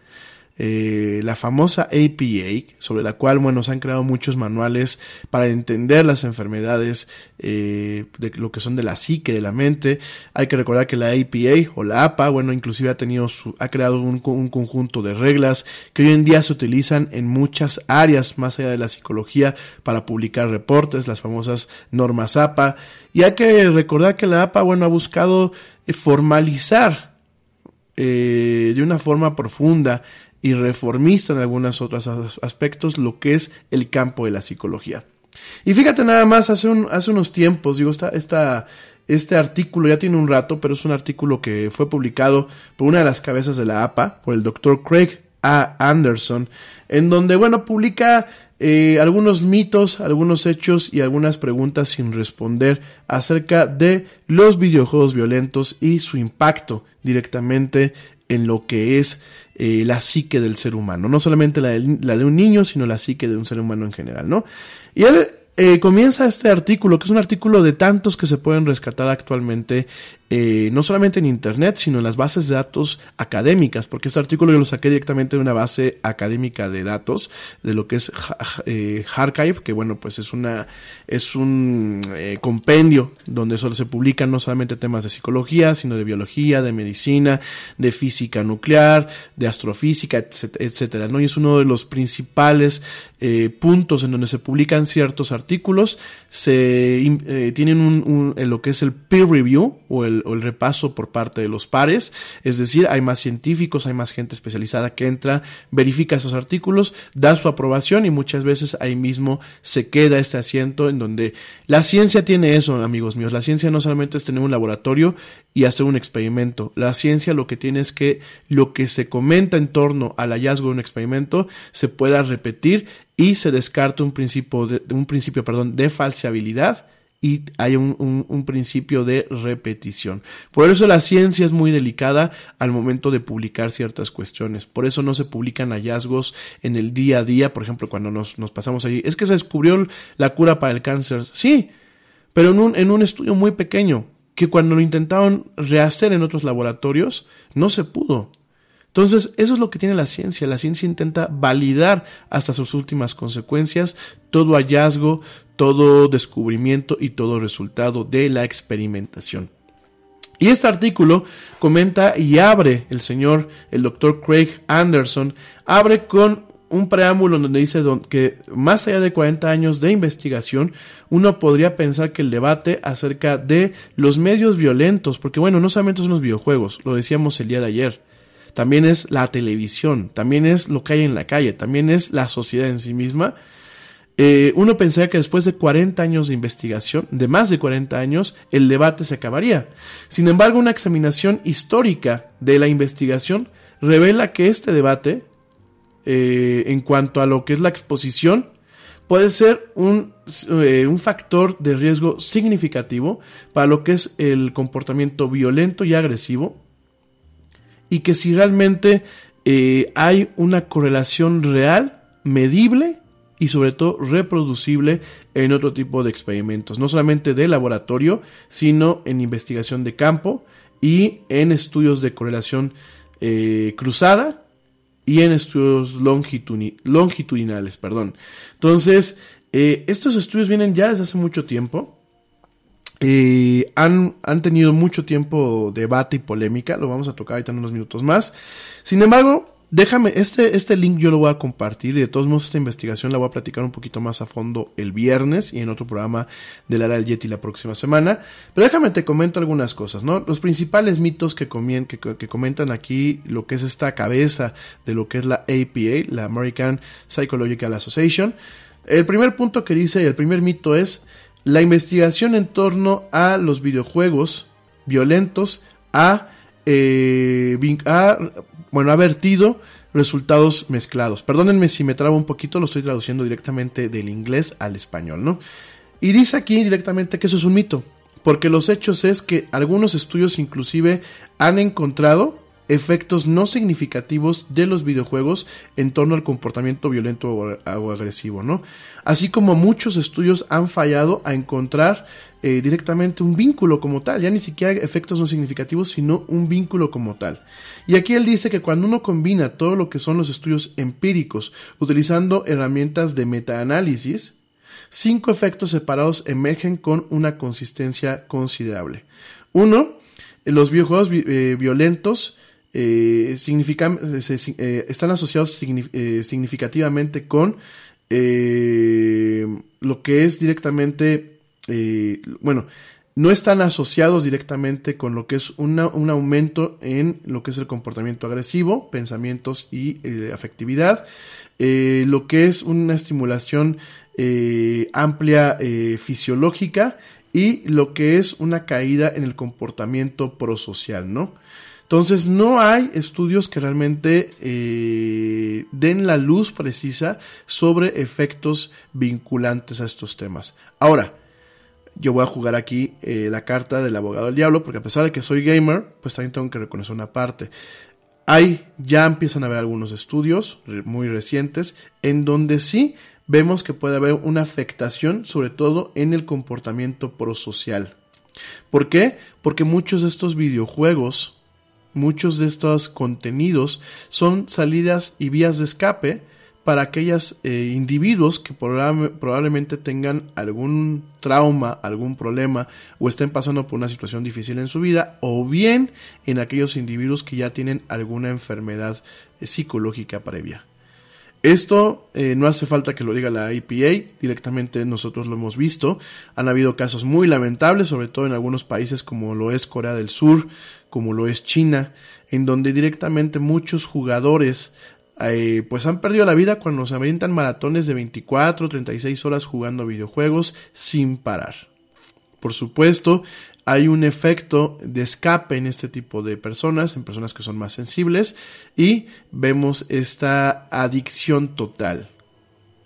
eh, la famosa APA, sobre la cual, bueno, se han creado muchos manuales para entender las enfermedades eh, de lo que son de la psique, de la mente. Hay que recordar que la APA o la APA, bueno, inclusive ha tenido ha creado un, un conjunto de reglas que hoy en día se utilizan en muchas áreas más allá de la psicología para publicar reportes, las famosas normas APA. Y hay que recordar que la APA, bueno, ha buscado formalizar eh, de una forma profunda y reformista en algunos otros aspectos lo que es el campo de la psicología. Y fíjate nada más, hace, hace unos tiempos, digo, esta, este artículo ya tiene un rato, pero es un artículo que fue publicado por una de las cabezas de la APA, por el doctor Craig A. Anderson, en donde, bueno, publica eh, algunos mitos, algunos hechos y algunas preguntas sin responder acerca de los videojuegos violentos y su impacto directamente en lo que es eh, la psique del ser humano, no solamente la de, un niño, sino la psique de un ser humano en general, ¿no? Y él eh, comienza este artículo, que es un artículo de tantos que se pueden rescatar actualmente, eh, no solamente en Internet, sino en las bases de datos académicas, porque este artículo yo lo saqué directamente de una base académica de datos, de lo que es eh, Archive, que bueno, pues es una es un eh, compendio donde solo se publican no solamente temas de psicología, sino de biología, de medicina, de física nuclear, de astrofísica, etcétera, ¿no? Y es uno de los principales eh, puntos en donde se publican ciertos artículos, se eh, tienen un, un, lo que es el peer review o el, o el repaso por parte de los pares, es decir, hay más científicos, hay más gente especializada que entra, verifica esos artículos, da su aprobación y muchas veces ahí mismo se queda este asiento en donde la ciencia tiene eso, amigos míos, la ciencia no solamente es tener un laboratorio y hacer un experimento, la ciencia lo que tiene es que lo que se comenta en torno al hallazgo de un experimento se pueda repetir y se descarta un principio de, un principio, perdón, de falseabilidad y hay un, un, un, principio de repetición. Por eso la ciencia es muy delicada al momento de publicar ciertas cuestiones. Por eso no se publican hallazgos en el día a día, por ejemplo, cuando nos, nos pasamos allí. Es que se descubrió la cura para el cáncer. Sí, pero en un, en un estudio muy pequeño, que cuando lo intentaron rehacer en otros laboratorios, no se pudo. Entonces, eso es lo que tiene la ciencia. La ciencia intenta validar hasta sus últimas consecuencias todo hallazgo, todo descubrimiento y todo resultado de la experimentación. Y este artículo comenta y abre el señor, el doctor Craig Anderson, abre con un preámbulo donde dice que más allá de 40 años de investigación, uno podría pensar que el debate acerca de los medios violentos, porque bueno, no solamente son los videojuegos, lo decíamos el día de ayer, también es la televisión, también es lo que hay en la calle, también es la sociedad en sí misma. Eh, uno pensaría que después de 40 años de investigación, de más de 40 años, el debate se acabaría. Sin embargo, una examinación histórica de la investigación revela que este debate, eh, en cuanto a lo que es la exposición, puede ser un, eh, un, factor de riesgo significativo para lo que es el comportamiento violento y agresivo y que si realmente eh, hay una correlación real, medible y sobre todo reproducible en otro tipo de experimentos, no solamente de laboratorio, sino en investigación de campo y en estudios de correlación eh, cruzada y en estudios longitudinales. Perdón. Entonces, eh, estos estudios vienen ya desde hace mucho tiempo eh, han, han, tenido mucho tiempo debate y polémica, lo vamos a tocar ahorita en unos minutos más. Sin embargo, déjame, este, este link yo lo voy a compartir y de todos modos esta investigación la voy a platicar un poquito más a fondo el viernes y en otro programa de la del Yeti la próxima semana. Pero déjame te comento algunas cosas, ¿no? Los principales mitos que, comien, que, que comentan aquí lo que es esta cabeza de lo que es la APA, la American Psychological Association. El primer punto que dice, el primer mito es la investigación en torno a los videojuegos violentos ha, eh, ha, bueno, ha vertido resultados mezclados. Perdónenme si me trabo un poquito, lo estoy traduciendo directamente del inglés al español, ¿no? Y dice aquí directamente que eso es un mito, porque los hechos es que algunos estudios inclusive han encontrado efectos no significativos de los videojuegos en torno al comportamiento violento o agresivo, ¿no? Así como muchos estudios han fallado a encontrar eh, directamente un vínculo como tal, ya ni siquiera efectos no significativos, sino un vínculo como tal. Y aquí él dice que cuando uno combina todo lo que son los estudios empíricos utilizando herramientas de metaanálisis, cinco efectos separados emergen con una consistencia considerable. Uno, los videojuegos eh, violentos eh, significan, eh, están asociados eh, significativamente con lo que es directamente, bueno, no están asociados directamente con lo que es un aumento en lo que es el comportamiento agresivo, pensamientos y afectividad, lo que es una estimulación amplia fisiológica y lo que es una caída en el comportamiento prosocial, ¿no? Entonces no hay estudios que realmente eh, den la luz precisa sobre efectos vinculantes a estos temas. Ahora, yo voy a jugar aquí eh, la carta del abogado del diablo, porque a pesar de que soy gamer, pues también tengo que reconocer una parte. Hay, ya empiezan a haber algunos estudios muy recientes en donde sí vemos que puede haber una afectación, sobre todo en el comportamiento prosocial. ¿Por qué? Porque muchos de estos videojuegos Muchos de estos contenidos son salidas y vías de escape para aquellos eh, individuos que probablemente tengan algún trauma, algún problema o estén pasando por una situación difícil en su vida o bien en aquellos individuos que ya tienen alguna enfermedad eh, psicológica previa. Esto eh, no hace falta que lo diga la EPA, directamente nosotros lo hemos visto. Han habido casos muy lamentables, sobre todo en algunos países como lo es Corea del Sur, como lo es China, en donde directamente muchos jugadores eh, pues han perdido la vida cuando se avientan maratones de 24, 36 horas jugando videojuegos sin parar. Por supuesto, hay un efecto de escape en este tipo de personas, en personas que son más sensibles, y vemos esta adicción total.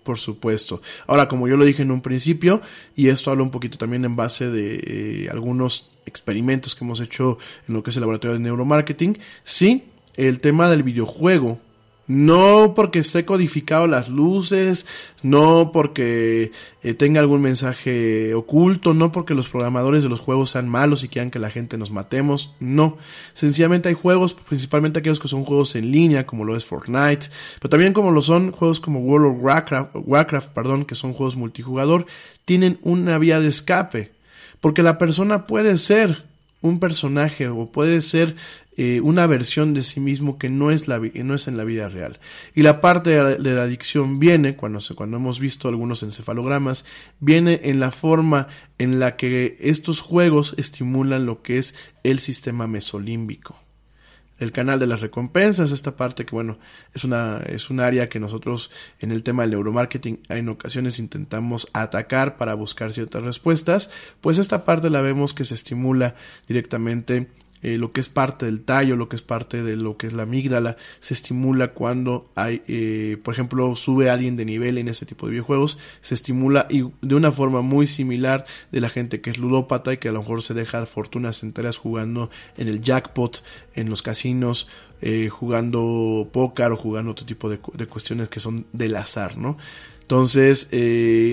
Por supuesto. Ahora, como yo lo dije en un principio, y esto habla un poquito también en base de eh, algunos experimentos que hemos hecho en lo que es el laboratorio de neuromarketing, sí, el tema del videojuego no porque esté codificado las luces, no porque eh, tenga algún mensaje oculto, no porque los programadores de los juegos sean malos y quieran que la gente nos matemos, no. Sencillamente hay juegos, principalmente aquellos que son juegos en línea, como lo es Fortnite, pero también como lo son juegos como World of Warcraft, Warcraft perdón, que son juegos multijugador, tienen una vía de escape. Porque la persona puede ser un personaje o puede ser eh, una versión de sí mismo que no es, la, no es en la vida real. Y la parte de la, adicción viene, cuando, cuando hemos visto algunos encefalogramas, viene en la forma en la que estos juegos estimulan lo que es el sistema mesolímbico el canal de las recompensas, esta parte que bueno, es una es un área que nosotros en el tema del neuromarketing en ocasiones intentamos atacar para buscar ciertas respuestas, pues esta parte la vemos que se estimula directamente eh, lo que es parte del tallo, lo que es parte de lo que es la amígdala, se estimula cuando hay, eh, por ejemplo, sube alguien de nivel en ese tipo de videojuegos, se estimula y de una forma muy similar de la gente que es ludópata y que a lo mejor se deja fortunas enteras jugando en el jackpot, en los casinos, eh, jugando póker o jugando otro tipo de, cuestiones que son del azar, ¿no? Entonces,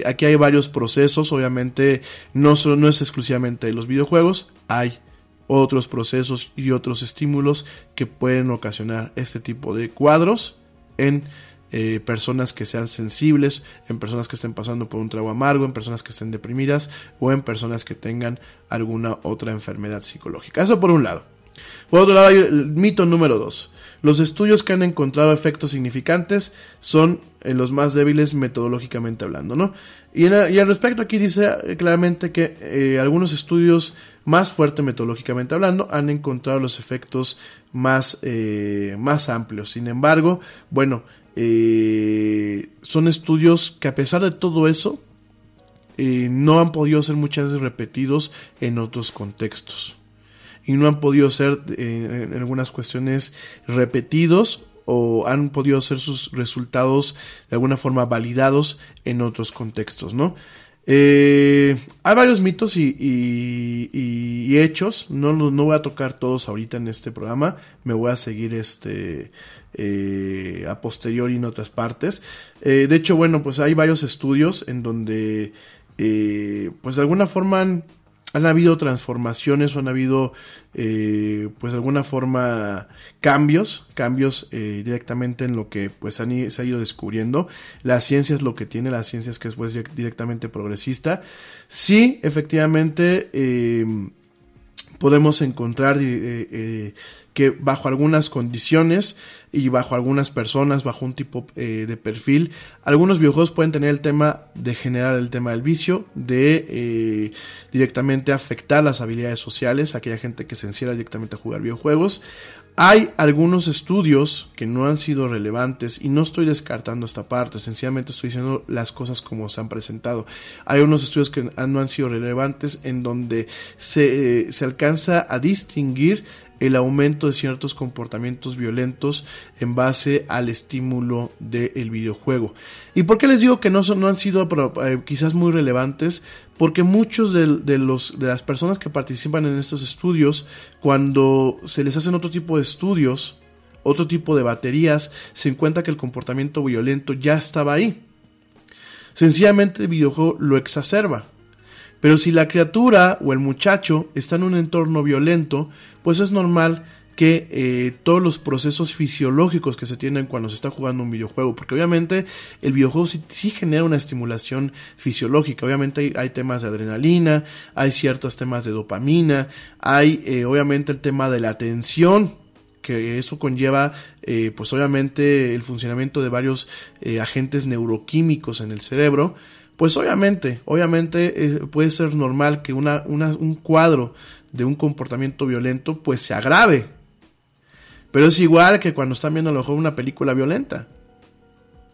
aquí hay varios procesos, obviamente no, no es exclusivamente los videojuegos, hay otros procesos y otros estímulos que pueden ocasionar este tipo de cuadros en eh, personas que sean sensibles, en personas que estén pasando por un trago amargo, en personas que estén deprimidas o en personas que tengan alguna otra enfermedad psicológica. Eso por un lado. Por otro lado, hay el mito número dos. Los estudios que han encontrado efectos significantes son eh, los más débiles metodológicamente hablando, ¿no? Y, al respecto aquí dice eh, claramente que eh, algunos estudios más fuertes metodológicamente hablando han encontrado los efectos más, más amplios. Sin embargo, bueno, son estudios que a pesar de todo eso, no han podido ser muchas veces repetidos en otros contextos y no han podido ser eh, en algunas cuestiones repetidos o han podido ser sus resultados de alguna forma validados en otros contextos, ¿no? Eh, hay varios mitos y, y, hechos, no, no, voy a tocar todos ahorita en este programa, me voy a seguir este eh, a posteriori en otras partes. de hecho, bueno, pues hay varios estudios en donde pues de alguna forma han han habido transformaciones o han habido, eh, pues de alguna forma, cambios, cambios eh, directamente en lo que pues han, se ha ido descubriendo. La ciencia es lo que tiene, la ciencia es que es pues, directamente progresista. Sí, efectivamente, eh, podemos encontrar que bajo algunas condiciones y bajo algunas personas, bajo un tipo eh, de perfil, algunos videojuegos pueden tener el tema de generar el tema del vicio, de eh, directamente afectar las habilidades sociales, aquella gente que se encierra directamente a jugar videojuegos. Hay algunos estudios que no han sido relevantes y no estoy descartando esta parte, sencillamente estoy diciendo las cosas como se han presentado. Hay unos estudios que no han sido relevantes en donde se, eh, se alcanza a distinguir el aumento de ciertos comportamientos violentos en base al estímulo del videojuego. ¿Y por qué les digo que no, son, no han sido eh, quizás muy relevantes? Porque muchos de, los, de las personas que participan en estos estudios, cuando se les hacen otro tipo de estudios, otro tipo de baterías, se encuentra que el comportamiento violento ya estaba ahí. Sencillamente el videojuego lo exacerba. Pero si la criatura o el muchacho está en un entorno violento, pues es normal que eh, todos los procesos fisiológicos que se tienen cuando se está jugando un videojuego, porque obviamente el videojuego sí, genera una estimulación fisiológica, obviamente hay, temas de adrenalina, hay ciertos temas de dopamina, hay eh, obviamente el tema de la atención, que eso conlleva, eh, pues obviamente, el funcionamiento de varios agentes neuroquímicos en el cerebro, pues obviamente, obviamente puede ser normal que un cuadro de un comportamiento violento pues se agrave. Pero es igual que cuando están viendo a lo mejor una película violenta.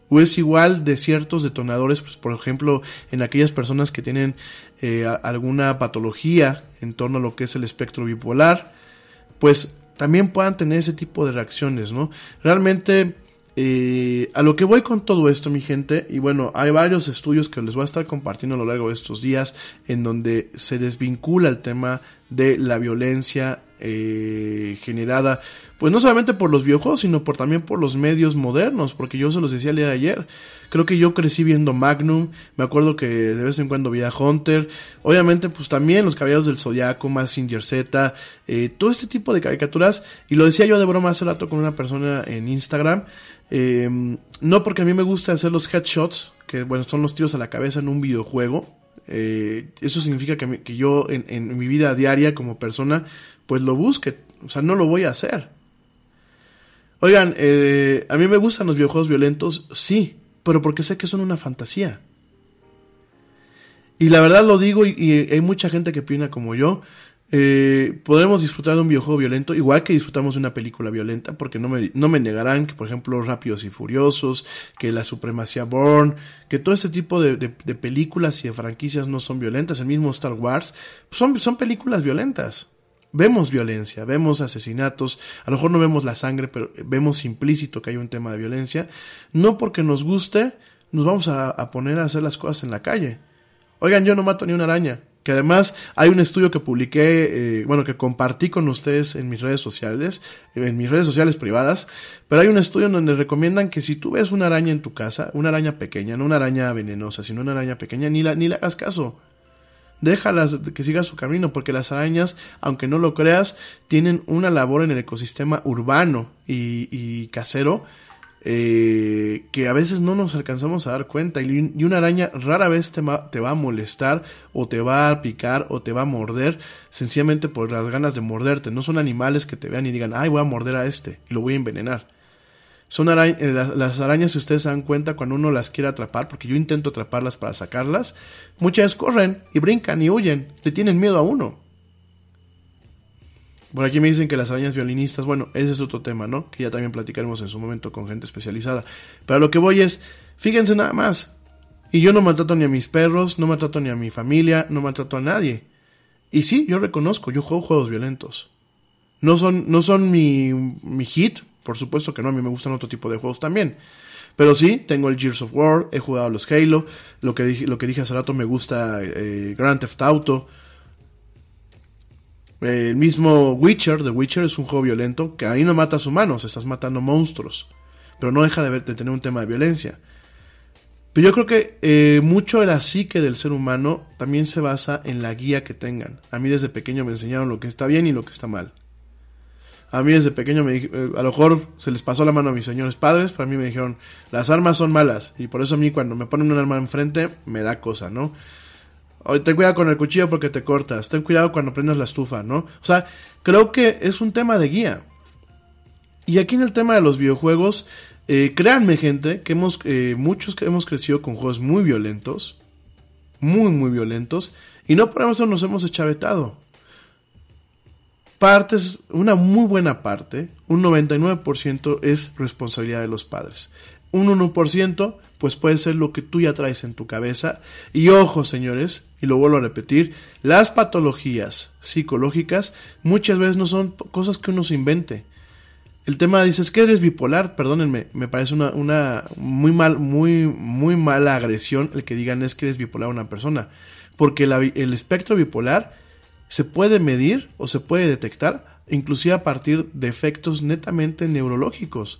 O es igual de ciertos detonadores, pues, por ejemplo, en aquellas personas que tienen eh, alguna patología en torno a lo que es el espectro bipolar, pues también puedan tener ese tipo de reacciones, ¿no? Realmente eh, a lo que voy con todo esto, mi gente, y bueno, hay varios estudios que les voy a estar compartiendo a lo largo de estos días en donde se desvincula el tema de la violencia eh, generada, pues no solamente por los videojuegos, sino por también por los medios modernos, porque yo se los decía el día de ayer, creo que yo crecí viendo Magnum, me acuerdo que de vez en cuando veía Hunter, obviamente pues también los Caballeros del Zodiaco, Massinger Z, eh, todo este tipo de caricaturas, y lo decía yo de broma hace rato con una persona en Instagram, Em, no porque a mí me gusta hacer los headshots, que bueno, son los tiros a la cabeza en un videojuego. Eh, eso significa que, yo en, mi vida diaria como persona, pues lo busque. O sea, no lo voy a hacer. Oigan, eh, a mí me gustan los videojuegos violentos, sí, pero porque sé que son una fantasía. Y la verdad lo digo y hay mucha gente que opina como yo. Eh, podremos disfrutar de un videojuego violento, igual que disfrutamos de una película violenta, porque no me, no me negarán que, por ejemplo, Rápidos y Furiosos, que la Supremacía Born, que todo este tipo de, películas y de franquicias no son violentas, el mismo Star Wars, son, son películas violentas. Vemos violencia, vemos asesinatos, a lo mejor no vemos la sangre, pero vemos implícito que hay un tema de violencia. No porque nos guste, nos vamos a, poner a hacer las cosas en la calle. Oigan, yo no mato ni una araña, que además hay un estudio que publiqué, eh, bueno, que compartí con ustedes en mis redes sociales, en mis redes sociales privadas, pero hay un estudio en donde recomiendan que si tú ves una araña en tu casa, una araña pequeña, no una araña venenosa, sino una araña pequeña, ni, la, ni le hagas caso. Déjalas que siga su camino, porque las arañas, aunque no lo creas, tienen una labor en el ecosistema urbano y, y casero eh, que a veces no nos alcanzamos a dar cuenta y una araña rara vez te va, te va, a molestar o te va a picar o te va a morder sencillamente por las ganas de morderte. No son animales que te vean y digan, ay, voy a morder a este y lo voy a envenenar. Son eh, las, arañas, si ustedes se dan cuenta, cuando uno las quiere atrapar, porque yo intento atraparlas para sacarlas, muchas corren y brincan y huyen, le tienen miedo a uno. Por aquí me dicen que las arañas violinistas, bueno, ese es otro tema, ¿no? Que ya también platicaremos en su momento con gente especializada. Pero lo que voy es, fíjense nada más. Y yo no maltrato ni a mis perros, no maltrato ni a mi familia, no maltrato a nadie. Y sí, yo reconozco, yo juego juegos violentos. No son, no son mi, mi hit, por supuesto que no, a mí me gustan otro tipo de juegos también. Pero sí, tengo el Gears of War, he jugado los Halo, lo que dije, lo que dije hace rato me gusta eh, Grand Theft Auto, el mismo Witcher, The Witcher es un juego violento que ahí no matas humanos, estás matando monstruos. Pero no deja de, de tener un tema de violencia. Pero yo creo que eh, mucho de la psique del ser humano también se basa en la guía que tengan. A mí desde pequeño me enseñaron lo que está bien y lo que está mal. A mí desde pequeño me eh, a lo mejor se les pasó la mano a mis señores padres, para mí me dijeron, las armas son malas. Y por eso a mí cuando me ponen un arma enfrente me da cosa, ¿no? ten cuidado con el cuchillo porque te cortas. Ten cuidado cuando prendas la estufa, ¿no? O sea, creo que es un tema de guía. Y aquí en el tema de los videojuegos, eh, créanme gente, que hemos, eh, muchos que hemos crecido con juegos muy violentos, muy, muy violentos, y no por eso nos hemos echavetado. Partes, una muy buena parte, un 99% es responsabilidad de los padres. Un 1% pues puede ser lo que tú ya traes en tu cabeza. Y ojo, señores, y lo vuelvo a repetir, las patologías psicológicas muchas veces no son cosas que uno se invente. El tema dices que eres bipolar, perdónenme, me parece una, una muy mal, muy, muy mala agresión el que digan es que eres bipolar a una persona. Porque el espectro bipolar se puede medir o se puede detectar, inclusive a partir de efectos netamente neurológicos.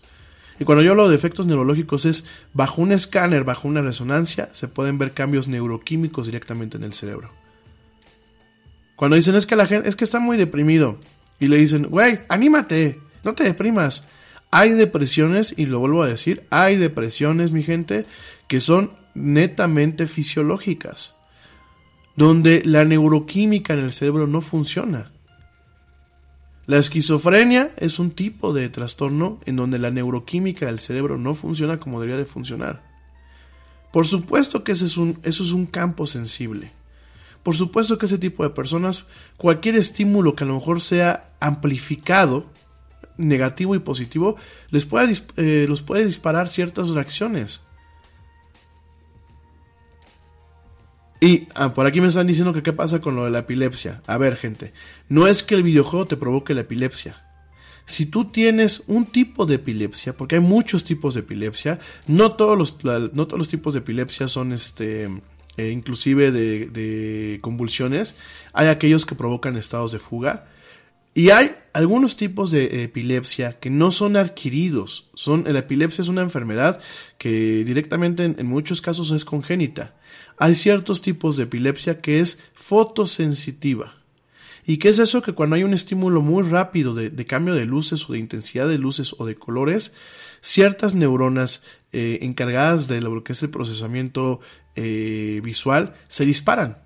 Y cuando yo hablo de efectos neurológicos es bajo un escáner, bajo una resonancia, se pueden ver cambios neuroquímicos directamente en el cerebro. Cuando dicen es que la gente es que está muy deprimido y le dicen, "Güey, anímate, no te deprimas." Hay depresiones y lo vuelvo a decir, hay depresiones, mi gente, que son netamente fisiológicas, donde la neuroquímica en el cerebro no funciona. La esquizofrenia es un tipo de trastorno en donde la neuroquímica del cerebro no funciona como debería de funcionar. Por supuesto que ese es un, eso es un campo sensible. Por supuesto que ese tipo de personas, cualquier estímulo que a lo mejor sea amplificado, negativo y positivo, les eh, los puede disparar ciertas reacciones. Y ah, por aquí me están diciendo que qué pasa con lo de la epilepsia. A ver, gente, no es que el videojuego te provoque la epilepsia. Si tú tienes un tipo de epilepsia, porque hay muchos tipos de epilepsia, no todos los, no todos los tipos de epilepsia son este, eh, inclusive de, convulsiones. Hay aquellos que provocan estados de fuga. Y hay algunos tipos de epilepsia que no son adquiridos. Son, la epilepsia es una enfermedad que directamente en muchos casos es congénita hay ciertos tipos de epilepsia que es fotosensitiva. ¿Y qué es eso? Que cuando hay un estímulo muy rápido de, cambio de luces o de intensidad de luces o de colores, ciertas neuronas eh, encargadas de lo que es el procesamiento eh, visual se disparan.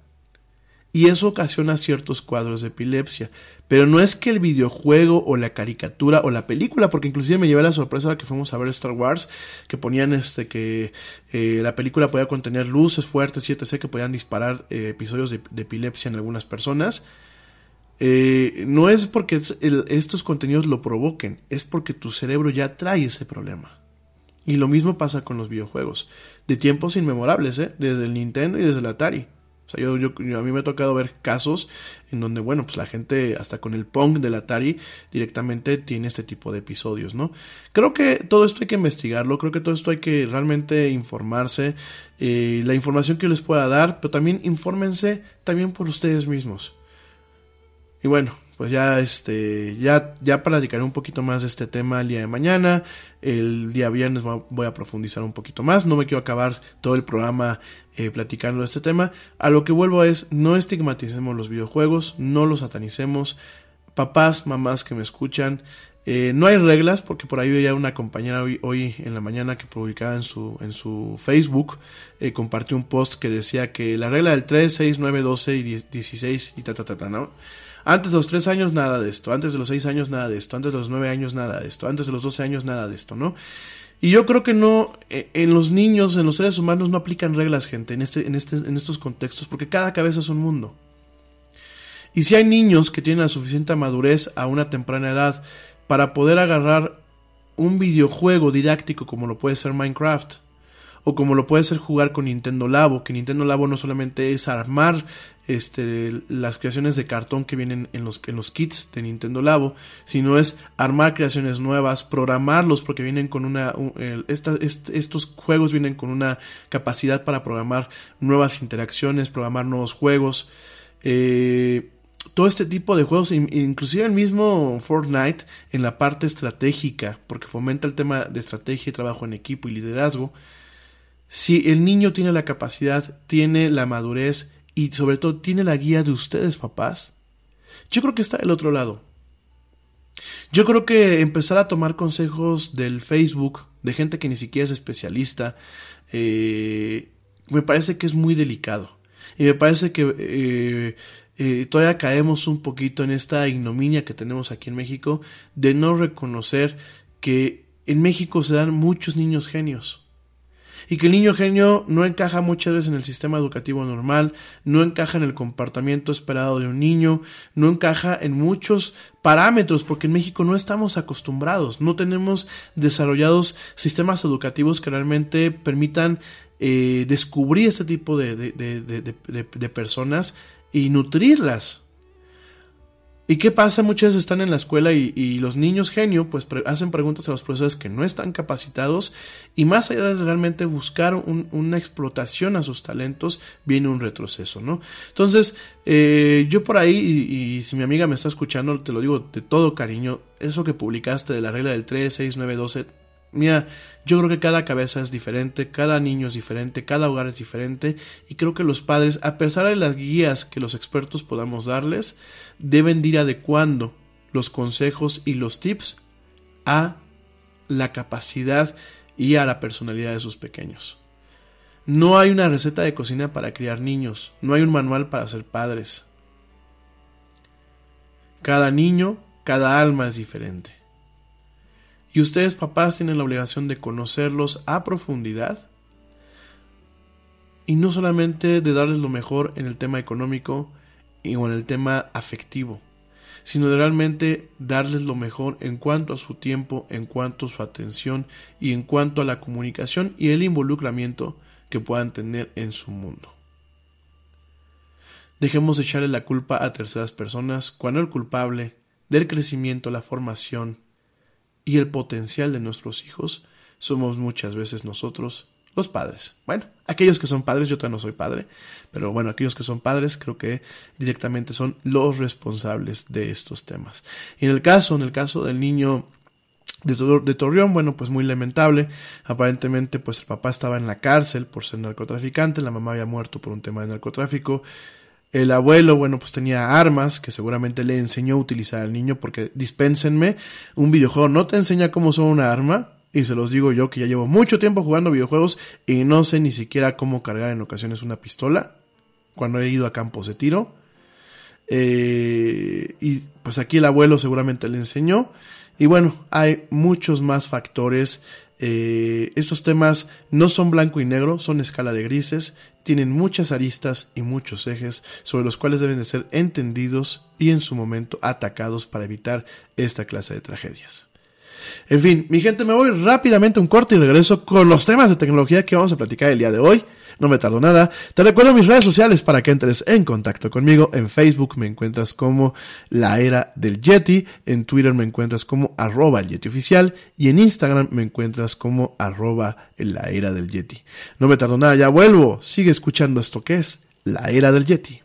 Y eso ocasiona ciertos cuadros de epilepsia. Pero no es que el videojuego o la caricatura o la película, porque inclusive me llevé la sorpresa que fuimos a ver Star Wars, que ponían este que eh, la película podía contener luces fuertes etc. que podían disparar eh, episodios de, epilepsia en algunas personas. Eh, no es porque estos contenidos lo provoquen, es porque tu cerebro ya trae ese problema. Y lo mismo pasa con los videojuegos, de tiempos inmemorables, desde el Nintendo y desde el Atari. O sea, yo, yo, a mí me ha tocado ver casos en donde, bueno, pues la gente, hasta con el Pong del Atari, directamente tiene este tipo de episodios, ¿no? Creo que todo esto hay que investigarlo, creo que todo esto hay que realmente informarse, eh, la información que les pueda dar, pero también infórmense también por ustedes mismos. Y bueno, pues ya este ya ya platicaré un poquito más de este tema el día de mañana. El día viernes voy a profundizar un poquito más. No me quiero acabar todo el programa eh, platicando de este tema. A lo que vuelvo es no estigmaticemos los videojuegos no los satanicemos. Papás mamás que me escuchan eh, no hay reglas porque por ahí veía una compañera hoy, en la mañana que publicaba en su, en su Facebook, eh, compartió un post que decía que la regla del 3, 6, 9, 12 y 16 y ta, ta, ta, ta, ¿no? Antes de los 3 años nada de esto, antes de los 6 años nada de esto, antes de los 9 años nada de esto, antes de los 12 años nada de esto, ¿no? Y yo creo que no, eh, en los niños, en los seres humanos no aplican reglas, gente, en, este, en, este, en estos contextos, porque cada cabeza es un mundo. Y si hay niños que tienen la suficiente madurez a una temprana edad para poder agarrar un videojuego didáctico como lo puede ser Minecraft, o como lo puede ser jugar con Nintendo Labo, que Nintendo Labo no solamente es armar este, las creaciones de cartón que vienen en los, en los kits de Nintendo Labo, sino es armar creaciones nuevas, programarlos, porque vienen con una, estos juegos vienen con una capacidad para programar nuevas interacciones, programar nuevos juegos. Eh, todo este tipo de juegos, inclusive el mismo Fortnite en la parte estratégica, porque fomenta el tema de estrategia y trabajo en equipo y liderazgo, si el niño tiene la capacidad, tiene la madurez y sobre todo tiene la guía de ustedes, papás, yo creo que está del otro lado. Yo creo que empezar a tomar consejos del Facebook, de gente que ni siquiera es especialista, eh, me parece que es muy delicado. Y me parece que eh, eh, todavía caemos un poquito en esta ignominia que tenemos aquí en México de no reconocer que en México se dan muchos niños genios y que el niño genio no encaja muchas veces en el sistema educativo normal, no encaja en el comportamiento esperado de un niño, no encaja en muchos parámetros, porque en México no estamos acostumbrados, no tenemos desarrollados sistemas educativos que realmente permitan eh, descubrir este tipo de, de personas y nutrirlas ¿Y qué pasa? Muchas veces están en la escuela y, los niños genio pues hacen preguntas a los profesores que no están capacitados y más allá de realmente buscar una explotación a sus talentos, viene un retroceso, ¿no? Entonces, eh, yo por ahí, y, si mi amiga me está escuchando, te lo digo de todo cariño, eso que publicaste de la regla del 3, 6, 9, 12, mira, yo creo que cada cabeza es diferente, cada niño es diferente, cada hogar es diferente y creo que los padres, a pesar de las guías que los expertos podamos darles, deben ir adecuando los consejos y los tips a la capacidad y a la personalidad de sus pequeños. No hay una receta de cocina para criar niños, no hay un manual para ser padres. Cada niño Cada alma es diferente. Y ustedes, papás, tienen la obligación de conocerlos a profundidad y no solamente de darles lo mejor en el tema económico o en el tema afectivo, sino de realmente darles lo mejor en cuanto a su tiempo, en cuanto a su atención y en cuanto a la comunicación y el involucramiento que puedan tener en su mundo. Dejemos de echarle la culpa a terceras personas cuando el culpable del crecimiento, la formación y el potencial de nuestros hijos somos muchas veces nosotros los padres. Bueno, aquellos que son padres, yo todavía no soy padre, pero bueno, aquellos que son padres creo que directamente son los responsables de estos temas. Y en el caso, en el caso del niño de, Torreón, bueno, pues muy lamentable. Aparentemente, pues el papá estaba en la cárcel por ser narcotraficante, la mamá había muerto por un tema de narcotráfico. El abuelo, bueno, pues tenía armas que seguramente le enseñó a utilizar al niño porque dispénsenme, un videojuego no te enseña cómo usar una arma, y se los digo yo que ya llevo mucho tiempo jugando videojuegos y no sé ni siquiera cómo cargar en ocasiones una pistola cuando he ido a campos de tiro. Eh, y pues aquí el abuelo seguramente le enseñó. Y bueno, hay muchos más factores. Eh, estos temas no son blanco y negro, son escala de grises, tienen muchas aristas y muchos ejes sobre los cuales deben de ser entendidos y en su momento atacados para evitar esta clase de tragedias. En fin, mi gente, me voy rápidamente a un corte y regreso con los temas de tecnología que vamos a platicar el día de hoy. No me tardo nada. Te recuerdo mis redes sociales para que entres en contacto conmigo. En Facebook me encuentras como La Era del Yeti. En Twitter me encuentras como arroba el Yeti oficial. Y en Instagram me encuentras como arroba La Era del Yeti. No me tardo nada, ya vuelvo. Sigue escuchando esto que es La Era del Yeti.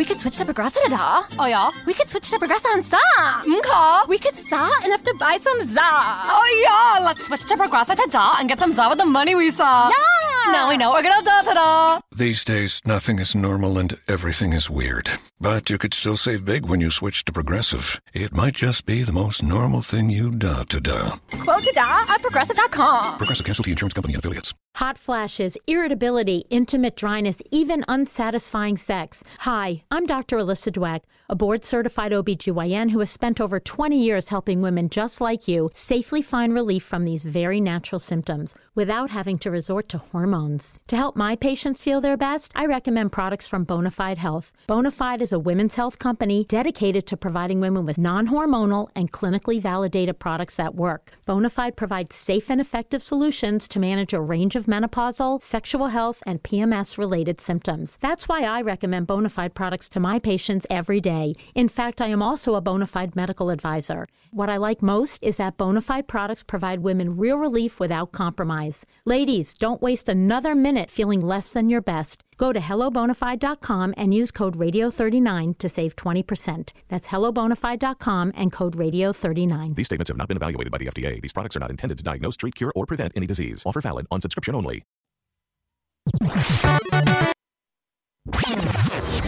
We could switch to Progressa da. Oh yeah. We could switch to Progressa and sa. Okay. We could sa enough to buy some za. Oh yeah. Let's switch to Progressa to da and get some za with the money we saw. Yeah. Now we know we're gonna da da da. These days, nothing is normal and everything is weird. But you could still save big when you switch to Progressive. It might just be the most normal thing you da to da. Quote to da at progressive.com. Progressive Casualty Insurance Company and affiliates. Hot flashes, irritability, intimate dryness, even unsatisfying sex. Hi, I'm Dr. Alyssa Dweck, a board certified OBGYN who has spent over 20 years helping women just like you safely find relief from these very natural symptoms without having to resort to hormones. To help my patients feel their best, I recommend products from Bonafide Health. Bonafide is a women's health company dedicated to providing women with non hormonal and clinically validated products that work. Bonafide provides safe and effective solutions to manage a range of menopausal, sexual health, and PMS related symptoms. That's why I recommend Bonafide products to my patients every day. In fact, I am also a Bonafide medical advisor. What I like most is that Bonafide products provide women real relief without compromise. Ladies, don't waste another minute feeling less than your best. Go to hellobonafide.com and use code radio39 to save 20%. That's hellobonafide.com and code radio39. These statements have not been evaluated by the FDA. These products are not intended to diagnose, treat, cure, or prevent any disease. Offer valid on subscription only.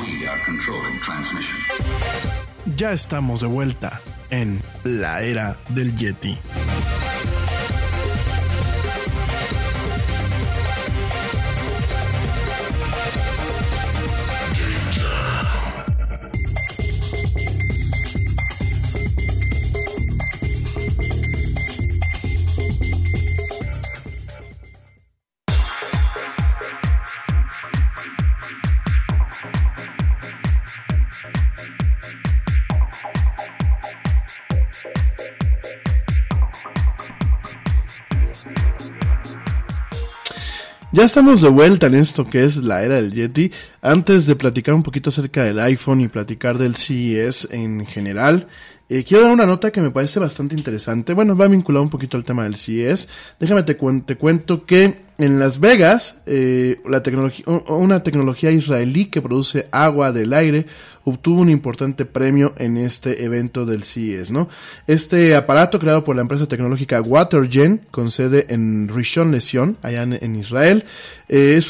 We are controlling transmission. Ya estamos de vuelta en la era del Yeti. Ya estamos de vuelta en esto que es la era del Yeti. Antes de platicar un poquito acerca del iPhone y platicar del CES en general, eh, quiero dar una nota que me parece bastante interesante. Bueno, va vinculado un poquito al tema del CES. Déjame te, te cuento que en Las Vegas, eh, la una tecnología israelí que produce agua del aire obtuvo un importante premio en este evento del CES, ¿no? Este aparato creado por la empresa tecnológica WaterGen, con sede en Rishon LeZion, allá en, Israel, eh,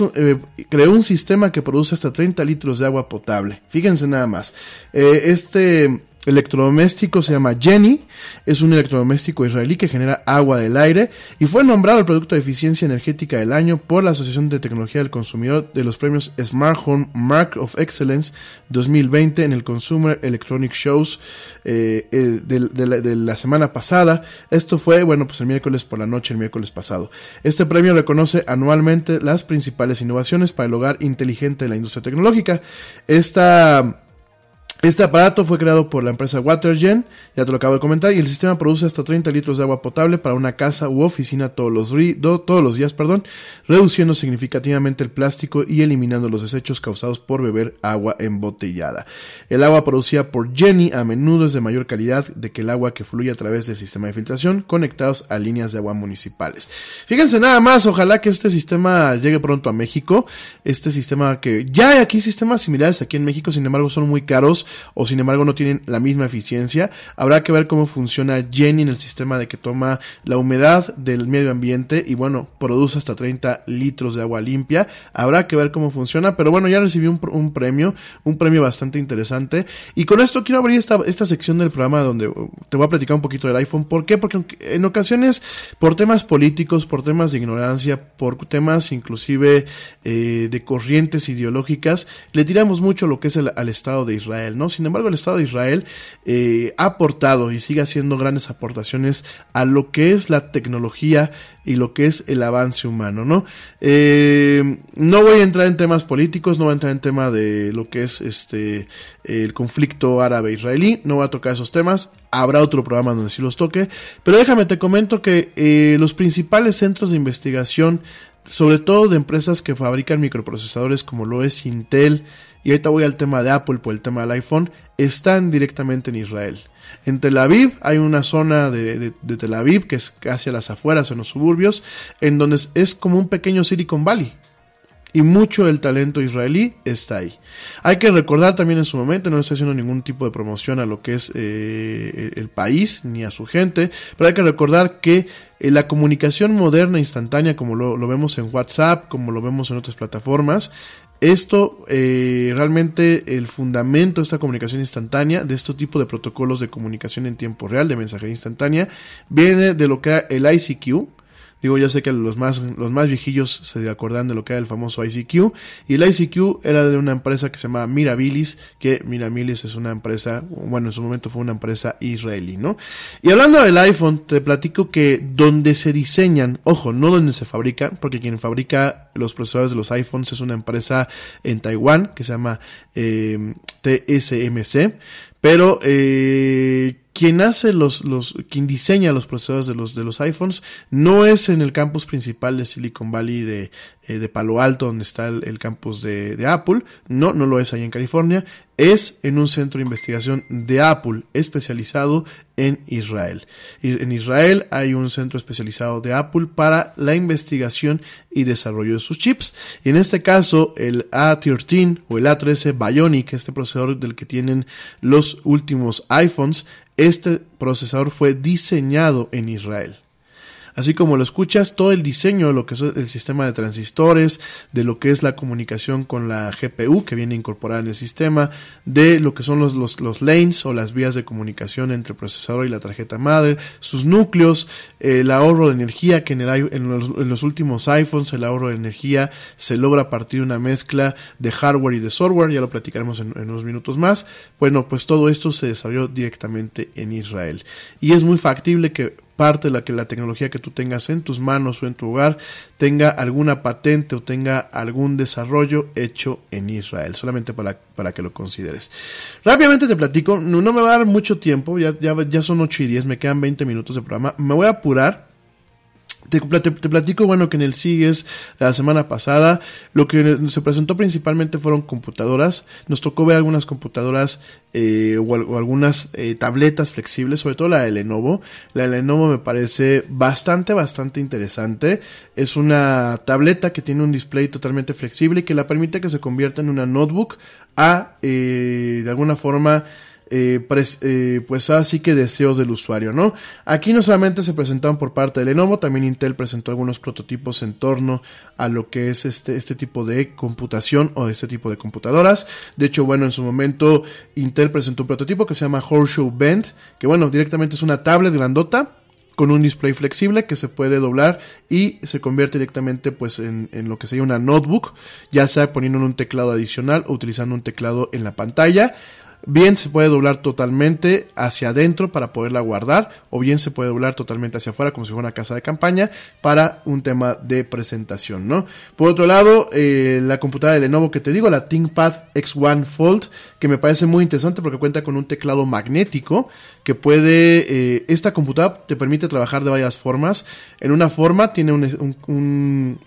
creó un sistema que produce hasta 30 litros de agua potable. Fíjense nada más. este electrodoméstico se llama Jenny, es un electrodoméstico israelí que genera agua del aire y fue nombrado el producto de eficiencia energética del año por la Asociación de Tecnología del Consumidor de los premios Smart Home Mark of Excellence 2020 en el Consumer Electronic Shows eh, eh, de, la, semana pasada. Esto fue, bueno, pues el miércoles por la noche, el miércoles pasado. Este premio reconoce anualmente las principales innovaciones para el hogar inteligente de la industria tecnológica. Esta este aparato fue creado por la empresa Watergen, ya te lo acabo de comentar, y el sistema produce hasta 30 litros de agua potable para una casa u oficina todos los, todos los días, perdón, reduciendo significativamente el plástico y eliminando los desechos causados por beber agua embotellada. El agua producida por Jenny a menudo es de mayor calidad de que el agua que fluye a través del sistema de filtración conectados a líneas de agua municipales. Fíjense nada más, ojalá que este sistema llegue pronto a México. Este sistema que ya hay aquí sistemas similares aquí en México, sin embargo son muy caros o sin embargo no tienen la misma eficiencia. Habrá que ver cómo funciona Jenny en el sistema de que toma la humedad del medio ambiente y bueno, produce hasta 30 litros de agua limpia. Habrá que ver cómo funciona, pero bueno, ya recibí un, premio, un premio bastante interesante. Y con esto quiero abrir esta, esta sección del programa donde uh, te voy a platicar un poquito del iPhone. ¿Por qué? Porque en ocasiones, por temas políticos, por temas de ignorancia, por temas inclusive eh, de corrientes ideológicas, le tiramos mucho lo que es el, al Estado de Israel, ¿no? Sin embargo, el Estado de Israel eh, ha aportado y sigue haciendo grandes aportaciones a lo que es la tecnología y lo que es el avance humano, ¿no? Eh, no voy a entrar en temas políticos, no voy a entrar en tema de lo que es este el conflicto árabe-israelí, no voy a tocar esos temas, habrá otro programa donde sí los toque, pero déjame te comento que eh, los principales centros de investigación, sobre todo de empresas que fabrican microprocesadores como lo es Intel, y ahorita voy al tema de Apple por el tema del iPhone, están directamente en Israel. En Tel Aviv hay una zona de, Tel Aviv que es casi a las afueras, en los suburbios, en donde es como un pequeño Silicon Valley. Y mucho del talento israelí está ahí. Hay que recordar también en su momento, no estoy haciendo ningún tipo de promoción a lo que es eh, el país ni a su gente, pero hay que recordar que eh, la comunicación moderna instantánea, como lo, lo, vemos en WhatsApp, como lo vemos en otras plataformas, esto eh, realmente el fundamento de esta comunicación instantánea, de este tipo de protocolos de comunicación en tiempo real, de mensajería instantánea, viene de lo que era el ICQ, Digo, yo sé que los más, los más viejillos se acordan de lo que era el famoso ICQ. Y el ICQ era de una empresa que se llama Mirabilis, que Mirabilis es una empresa, bueno, en su momento fue una empresa israelí, ¿no? Y hablando del iPhone, te platico que donde se diseñan, ojo, no donde se fabrica, porque quien fabrica los procesadores de los iPhones es una empresa en Taiwán que se llama eh, TSMC. Pero eh, quien hace los, los, quien diseña los procesadores de los, de los iPhones no es en el campus principal de Silicon Valley de, eh, de Palo Alto, donde está el, campus de, de, Apple. No, no lo es ahí en California. Es en un centro de investigación de Apple especializado en Israel. Y en Israel hay un centro especializado de Apple para la investigación y desarrollo de sus chips. Y en este caso, el A13 o el A13 Bionic, este procesador del que tienen los últimos iPhones, este procesador fue diseñado en Israel. Así como lo escuchas, todo el diseño de lo que es el sistema de transistores, de lo que es la comunicación con la GPU que viene incorporada en el sistema, de lo que son los, los, lanes o las vías de comunicación entre el procesador y la tarjeta madre, sus núcleos, el ahorro de energía que en, los, últimos iPhones el ahorro de energía se logra a partir de una mezcla de hardware y de software, ya lo platicaremos en, en unos minutos más. Bueno, pues todo esto se desarrolló directamente en Israel. Y es muy factible que parte de la que la tecnología que tú tengas en tus manos o en tu hogar tenga alguna patente o tenga algún desarrollo hecho en Israel, solamente para, para que lo consideres. Rápidamente te platico, no, me va a dar mucho tiempo, ya, ya, ya son 8 y 10, me quedan 20 minutos de programa, me voy a apurar Te, te, platico, bueno, que en el CIGES la semana pasada lo que se presentó principalmente fueron computadoras. Nos tocó ver algunas computadoras eh, o, o, algunas eh, tabletas flexibles, sobre todo la de Lenovo. La de Lenovo me parece bastante, bastante interesante. Es una tableta que tiene un display totalmente flexible y que la permite que se convierta en una notebook a, eh, de alguna forma, eh, eh, pues así que deseos del usuario, ¿no? Aquí no solamente se presentaron por parte de Lenovo, también Intel presentó algunos prototipos en torno a lo que es este, este tipo de computación o este tipo de computadoras. De hecho, bueno, en su momento Intel presentó un prototipo que se llama Horseshoe Bend, que bueno, directamente es una tablet grandota con un display flexible que se puede doblar y se convierte directamente pues en, en, lo que sería una notebook, ya sea poniendo un teclado adicional o utilizando un teclado en la pantalla. Bien se puede doblar totalmente hacia adentro para poderla guardar o bien se puede doblar totalmente hacia afuera como si fuera una casa de campaña para un tema de presentación, ¿no? Por otro lado, eh, la computadora de Lenovo que te digo, la ThinkPad X1 Fold, que me parece muy interesante porque cuenta con un teclado magnético que puede, eh, esta computadora te permite trabajar de varias formas. En una forma tiene un, un,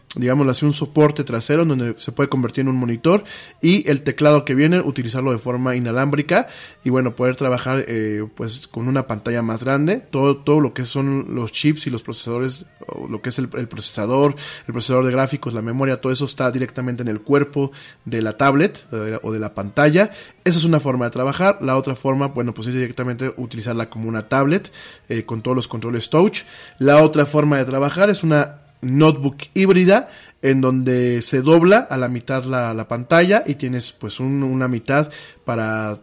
así, un soporte trasero donde se puede convertir en un monitor y el teclado que viene, utilizarlo de forma inalámbrica y bueno, poder trabajar eh, pues con una pantalla más grande, todo, todo lo que son los chips y los procesadores, lo que es el, el procesador, el procesador de gráficos, la memoria, todo eso está directamente en el cuerpo de la tablet eh, o de la pantalla. Esa es una forma de trabajar. La otra forma, bueno, pues es directamente utilizarla como una tablet eh, con todos los controles touch. La otra forma de trabajar es una notebook híbrida en donde se dobla a la mitad la, la pantalla y tienes pues un, una mitad para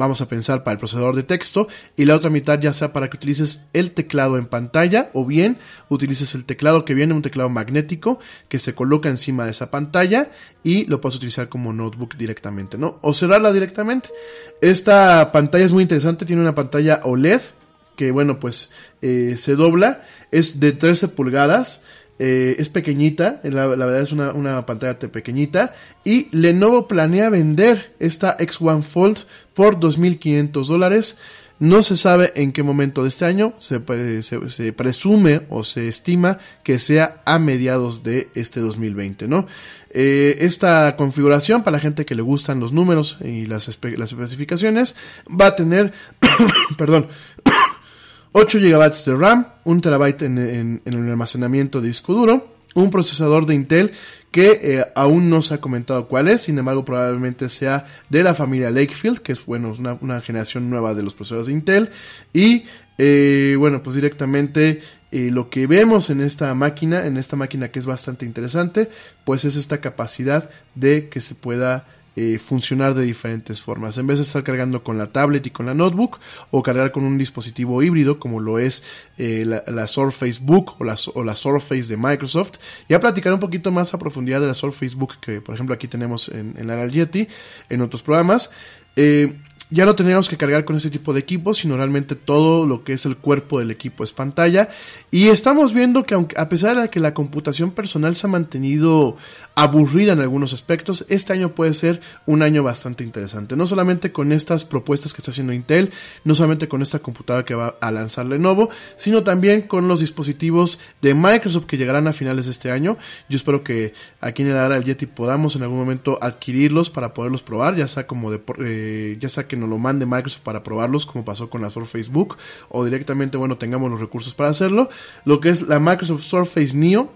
vamos a pensar para el procesador de texto y la otra mitad ya sea para que utilices el teclado en pantalla o bien utilices el teclado que viene un teclado magnético que se coloca encima de esa pantalla y lo puedes utilizar como notebook directamente, ¿no? O cerrarla directamente. Esta pantalla es muy interesante, tiene una pantalla OLED que bueno pues eh, se dobla, es de 13 pulgadas, eh, es pequeñita, la, verdad es una, una pantalla pequeñita. Y Lenovo planea vender esta X1 Fold por 2.500 dólares. No se sabe en qué momento de este año, se, se, presume o se estima que sea a mediados de este 2020, ¿no? Eh, esta configuración, para la gente que le gustan los números y las, las especificaciones, va a tener, perdón, 8 GB de RAM, 1 TB en, en, en, el almacenamiento de disco duro, un procesador de Intel que eh, aún no se ha comentado cuál es, sin embargo probablemente sea de la familia Lakefield, que es bueno, una, una generación nueva de los procesadores de Intel, y eh, bueno, pues directamente eh, lo que vemos en esta máquina, en esta máquina que es bastante interesante, pues es esta capacidad de que se pueda eh, funcionar de diferentes formas. En vez de estar cargando con la tablet y con la notebook o cargar con un dispositivo híbrido como lo es eh, la, la, Surface Book o la, o la, Surface de Microsoft. Ya platicaré un poquito más a profundidad de la Surface Book que por ejemplo aquí tenemos en, en la Yeti, en otros programas. Eh, ya no tenemos que cargar con ese tipo de equipos, sino realmente todo lo que es el cuerpo del equipo es pantalla. Y estamos viendo que aunque, a pesar de que la computación personal se ha mantenido aburrida en algunos aspectos, este año puede ser un año bastante interesante. No solamente con estas propuestas que está haciendo Intel, no solamente con esta computadora que va a lanzar Lenovo, sino también con los dispositivos de Microsoft que llegarán a finales de este año. Yo espero que aquí en el área del Yeti podamos en algún momento adquirirlos para poderlos probar, ya sea como de, eh, ya sea que nos lo mande Microsoft para probarlos, como pasó con la Surface Book, o directamente, bueno, tengamos los recursos para hacerlo. Lo que es la Microsoft Surface Neo,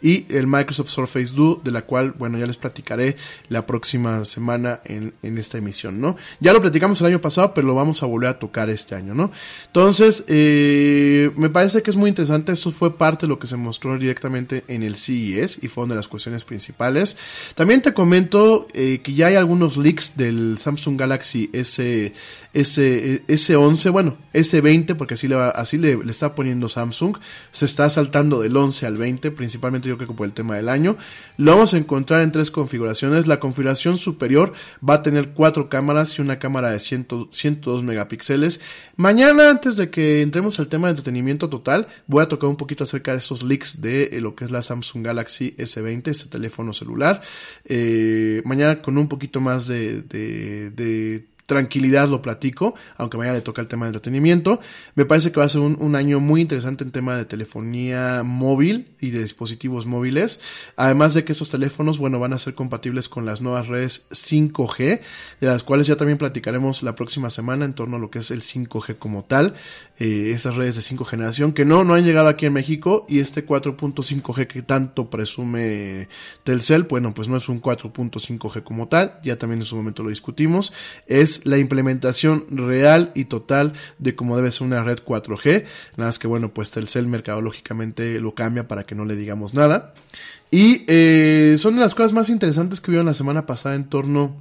y el Microsoft Surface Duo, de la cual, bueno, ya les platicaré la próxima semana en, en, esta emisión, ¿no? Ya lo platicamos el año pasado, pero lo vamos a volver a tocar este año, ¿no? Entonces, eh, me parece que es muy interesante, esto fue parte de lo que se mostró directamente en el CES y fue una de las cuestiones principales. También te comento eh, que ya hay algunos leaks del Samsung Galaxy S ese, S11, bueno, S20, porque así le, va, así le, está poniendo Samsung, se está saltando del 11 al 20, principalmente yo creo que por el tema del año. Lo vamos a encontrar en tres configuraciones. La configuración superior va a tener cuatro cámaras y una cámara de 100, 102 megapíxeles. Mañana, antes de que entremos al tema de entretenimiento total, voy a tocar un poquito acerca de esos leaks de lo que es la Samsung Galaxy S20, este teléfono celular. Eh, mañana con un poquito más de, de tranquilidad lo platico, aunque mañana le toca el tema de entretenimiento. Me parece que va a ser un, año muy interesante en tema de telefonía móvil y de dispositivos móviles. Además de que estos teléfonos, bueno, van a ser compatibles con las nuevas redes 5G, de las cuales ya también platicaremos la próxima semana en torno a lo que es el 5G como tal. Eh, esas redes de 5 generación que no, no han llegado aquí en México y este 4.5G que tanto presume Telcel, bueno, pues no es un 4.5G como tal, ya también en su momento lo discutimos, es la implementación real y total de cómo debe ser una red 4G. Nada más que bueno, pues Telcel mercadológicamente lo cambia para que no le digamos nada. Y eh, son las cosas más interesantes que vieron la semana pasada en torno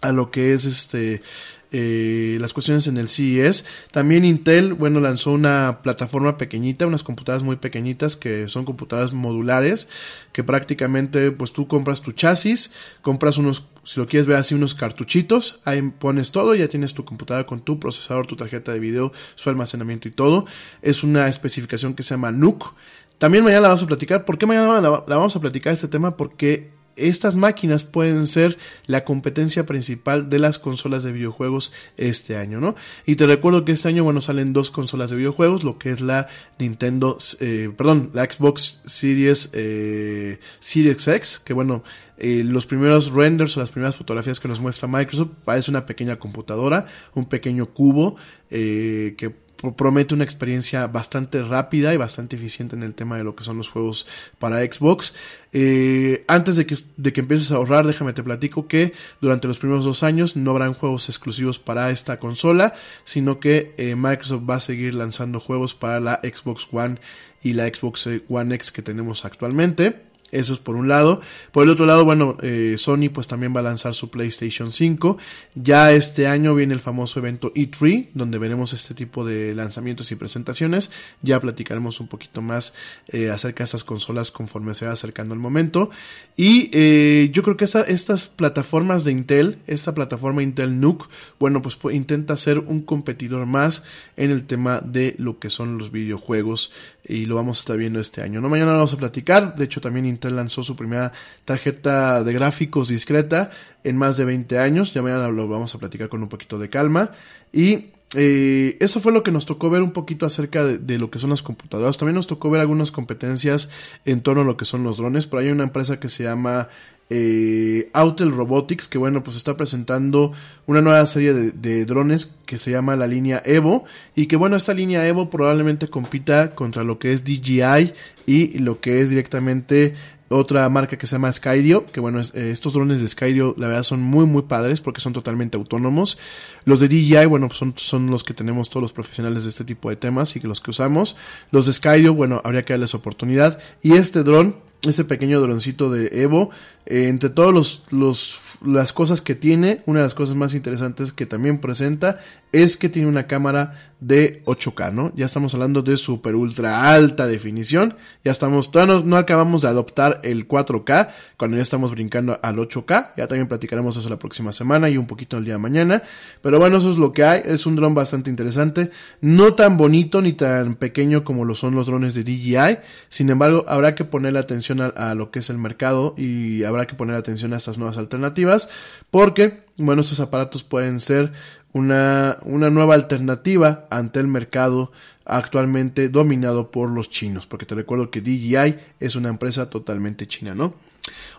a lo que es este eh, las cuestiones en el CES. También Intel, bueno, lanzó una plataforma pequeñita, unas computadoras muy pequeñitas que son computadoras modulares, que prácticamente pues tú compras tu chasis, compras unos, si lo quieres ver así, unos cartuchitos, ahí pones todo, ya tienes tu computadora con tu procesador, tu tarjeta de video, su almacenamiento y todo. Es una especificación que se llama NUC. También mañana la vamos a platicar. ¿Por qué mañana la, la vamos a platicar este tema? Porque estas máquinas pueden ser la competencia principal de las consolas de videojuegos este año, ¿no? Y te recuerdo que este año, bueno, salen dos consolas de videojuegos, lo que es la Nintendo, eh, perdón, la Xbox Series, eh, Series X, que bueno, eh, los primeros renders o las primeras fotografías que nos muestra Microsoft parece una pequeña computadora, un pequeño cubo eh, que promete una experiencia bastante rápida y bastante eficiente en el tema de lo que son los juegos para Xbox. Eh, antes de que, de que empieces a ahorrar, déjame te platico que durante los primeros dos años no habrán juegos exclusivos para esta consola, sino que eh, Microsoft va a seguir lanzando juegos para la Xbox One y la Xbox One X que tenemos actualmente. Eso es por un lado. Por el otro lado, bueno, eh, Sony pues también va a lanzar su PlayStation 5. Ya este año viene el famoso evento E3, donde veremos este tipo de lanzamientos y presentaciones. Ya platicaremos un poquito más eh, acerca de estas consolas conforme se va acercando el momento. Y eh, yo creo que estas plataformas de Intel, esta plataforma Intel NUC, bueno, pues intenta ser un competidor más en el tema de lo que son los videojuegos y lo vamos a estar viendo este año. No mañana lo vamos a platicar, de hecho también Intel lanzó su primera tarjeta de gráficos discreta en más de 20 años, ya mañana lo vamos a platicar con un poquito de calma y eh, eso fue lo que nos tocó ver un poquito acerca de, lo que son las computadoras. También nos tocó ver algunas competencias en torno a lo que son los drones. Por ahí hay una empresa que se llama eh, Autel Robotics, que bueno, pues está presentando una nueva serie de, drones que se llama la línea Evo, y que bueno, esta línea Evo probablemente compita contra lo que es DJI y lo que es directamente otra marca que se llama Skydio, que bueno, eh, estos drones de Skydio la verdad son muy muy padres porque son totalmente autónomos. Los de DJI, bueno, pues son, son los que tenemos todos los profesionales de este tipo de temas y que los que usamos. Los de Skydio, bueno, habría que darles oportunidad. Y este dron, este pequeño droncito de Evo, eh, entre todos los, los las cosas que tiene, una de las cosas más interesantes que también presenta es que tiene una cámara de 8K, ¿no? Ya estamos hablando de super ultra alta definición, ya estamos, todavía no, acabamos de adoptar el 4K, cuando ya estamos brincando al 8K, ya también platicaremos eso la próxima semana y un poquito el día de mañana, pero bueno, eso es lo que hay, es un dron bastante interesante, no tan bonito ni tan pequeño como lo son los drones de DJI, sin embargo, habrá que ponerle atención a, a lo que es el mercado y habrá que poner atención a estas nuevas alternativas, porque, bueno, estos aparatos pueden ser una, una nueva alternativa ante el mercado actualmente dominado por los chinos, porque te recuerdo que DJI es una empresa totalmente china, ¿no?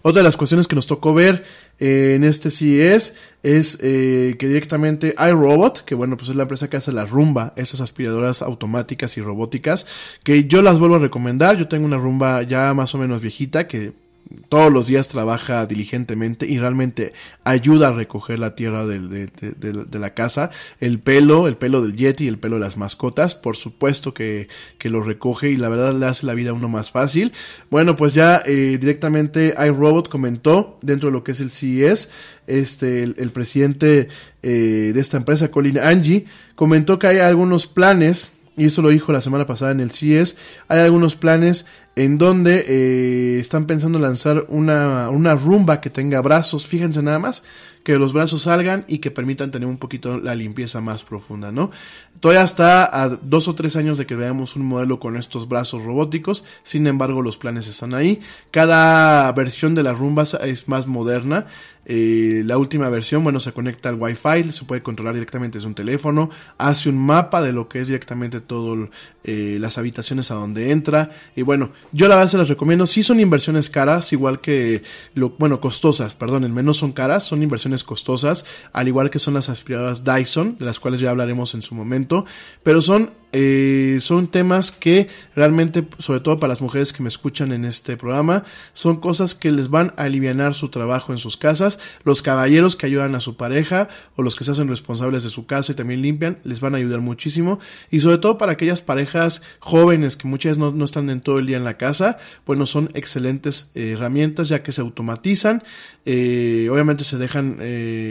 Otra de las cuestiones que nos tocó ver eh, en este CES es eh, que directamente iRobot, que bueno, pues es la empresa que hace la rumba, esas aspiradoras automáticas y robóticas, que yo las vuelvo a recomendar. Yo tengo una rumba ya más o menos viejita que todos los días trabaja diligentemente y realmente ayuda a recoger la tierra de, la casa. El pelo, el pelo del Yeti, el pelo de las mascotas, por supuesto que, lo recoge y la verdad le hace la vida a uno más fácil. Bueno, pues ya eh, directamente iRobot comentó dentro de lo que es el CES, este, el, presidente eh, de esta empresa, Colin Angie, comentó que hay algunos planes y eso lo dijo la semana pasada en el CES, hay algunos planes en donde eh, están pensando lanzar una, una rumba que tenga brazos, fíjense nada más, que los brazos salgan y que permitan tener un poquito la limpieza más profunda, ¿no? Todavía está a dos o tres años de que veamos un modelo con estos brazos robóticos, sin embargo los planes están ahí. Cada versión de las rumbas es más moderna. Eh, la última versión, bueno, se conecta al Wi-Fi, se puede controlar directamente desde un teléfono, hace un mapa de lo que es directamente todo eh, las habitaciones a donde entra. Y bueno, yo la verdad se las recomiendo. Sí son inversiones caras, igual que lo, bueno, costosas, perdónenme, no son caras, son inversiones costosas, al igual que son las aspiradoras Dyson, de las cuales ya hablaremos en su momento, pero son eh, son temas que realmente, sobre todo para las mujeres que me escuchan en este programa, son cosas que les van a aliviar su trabajo en sus casas. Los caballeros que ayudan a su pareja o los que se hacen responsables de su casa y también limpian, les van a ayudar muchísimo. Y sobre todo para aquellas parejas jóvenes que muchas veces no, están en todo el día en la casa, bueno, son excelentes eh, herramientas ya que se automatizan. Eh, obviamente se dejan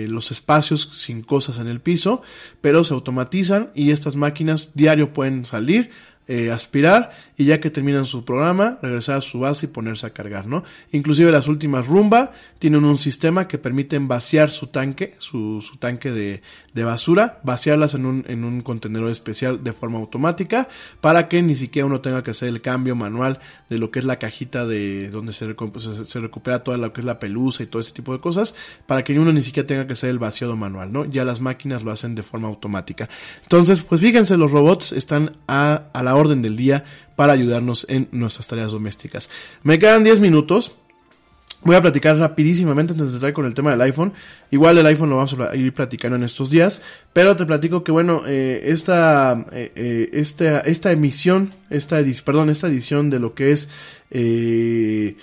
los espacios sin cosas en el piso, pero se automatizan y estas máquinas diario pueden salir, eh, aspirar y ya que terminan su programa, regresar a su base y ponerse a cargar, ¿no? Inclusive las últimas rumba tienen un sistema que permiten vaciar su tanque, su, su tanque de, de, basura, vaciarlas en un, en un contenedor especial de forma automática para que ni siquiera uno tenga que hacer el cambio manual de lo que es la cajita de donde se, se, recupera toda lo que es la pelusa y todo ese tipo de cosas, para que uno ni siquiera tenga que hacer el vaciado manual, ¿no? Ya las máquinas lo hacen de forma automática. Entonces, pues fíjense, los robots están a, a la orden del día para ayudarnos en nuestras tareas domésticas. Me quedan 10 minutos. Voy a platicar rapidísimamente antes de entrar con el tema del iPhone. Igual el iPhone lo vamos a ir platicando en estos días. Pero te platico que bueno, eh, esta, eh, eh, esta, esta emisión, esta, perdón, esta edición de lo que es el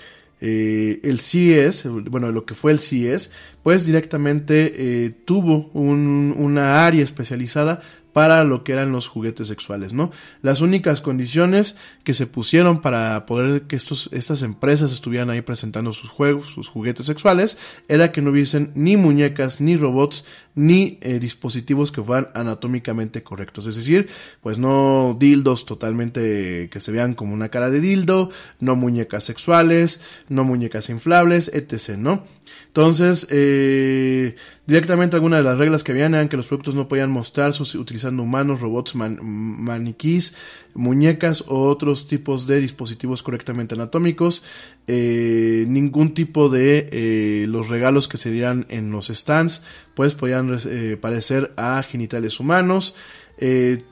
CES, bueno, lo que fue el CES, pues directamente tuvo un, una área especializada para lo que eran los juguetes sexuales, ¿no? Las únicas condiciones que se pusieron para poder que estos, estas empresas estuvieran ahí presentando sus juegos, sus juguetes sexuales, era que no hubiesen ni muñecas, ni robots, ni eh, dispositivos que fueran anatómicamente correctos. Es decir, pues no dildos totalmente que se vean como una cara de dildo, no muñecas sexuales, no muñecas inflables, etc., ¿no? Entonces, eh, directamente algunas de las reglas que habían eran que los productos no podían mostrarse utilizando humanos, robots, maniquís, muñecas o otros tipos de dispositivos correctamente anatómicos, eh, ningún tipo de eh, los regalos que se dieran en los stands, pues podían eh, parecer a genitales humanos,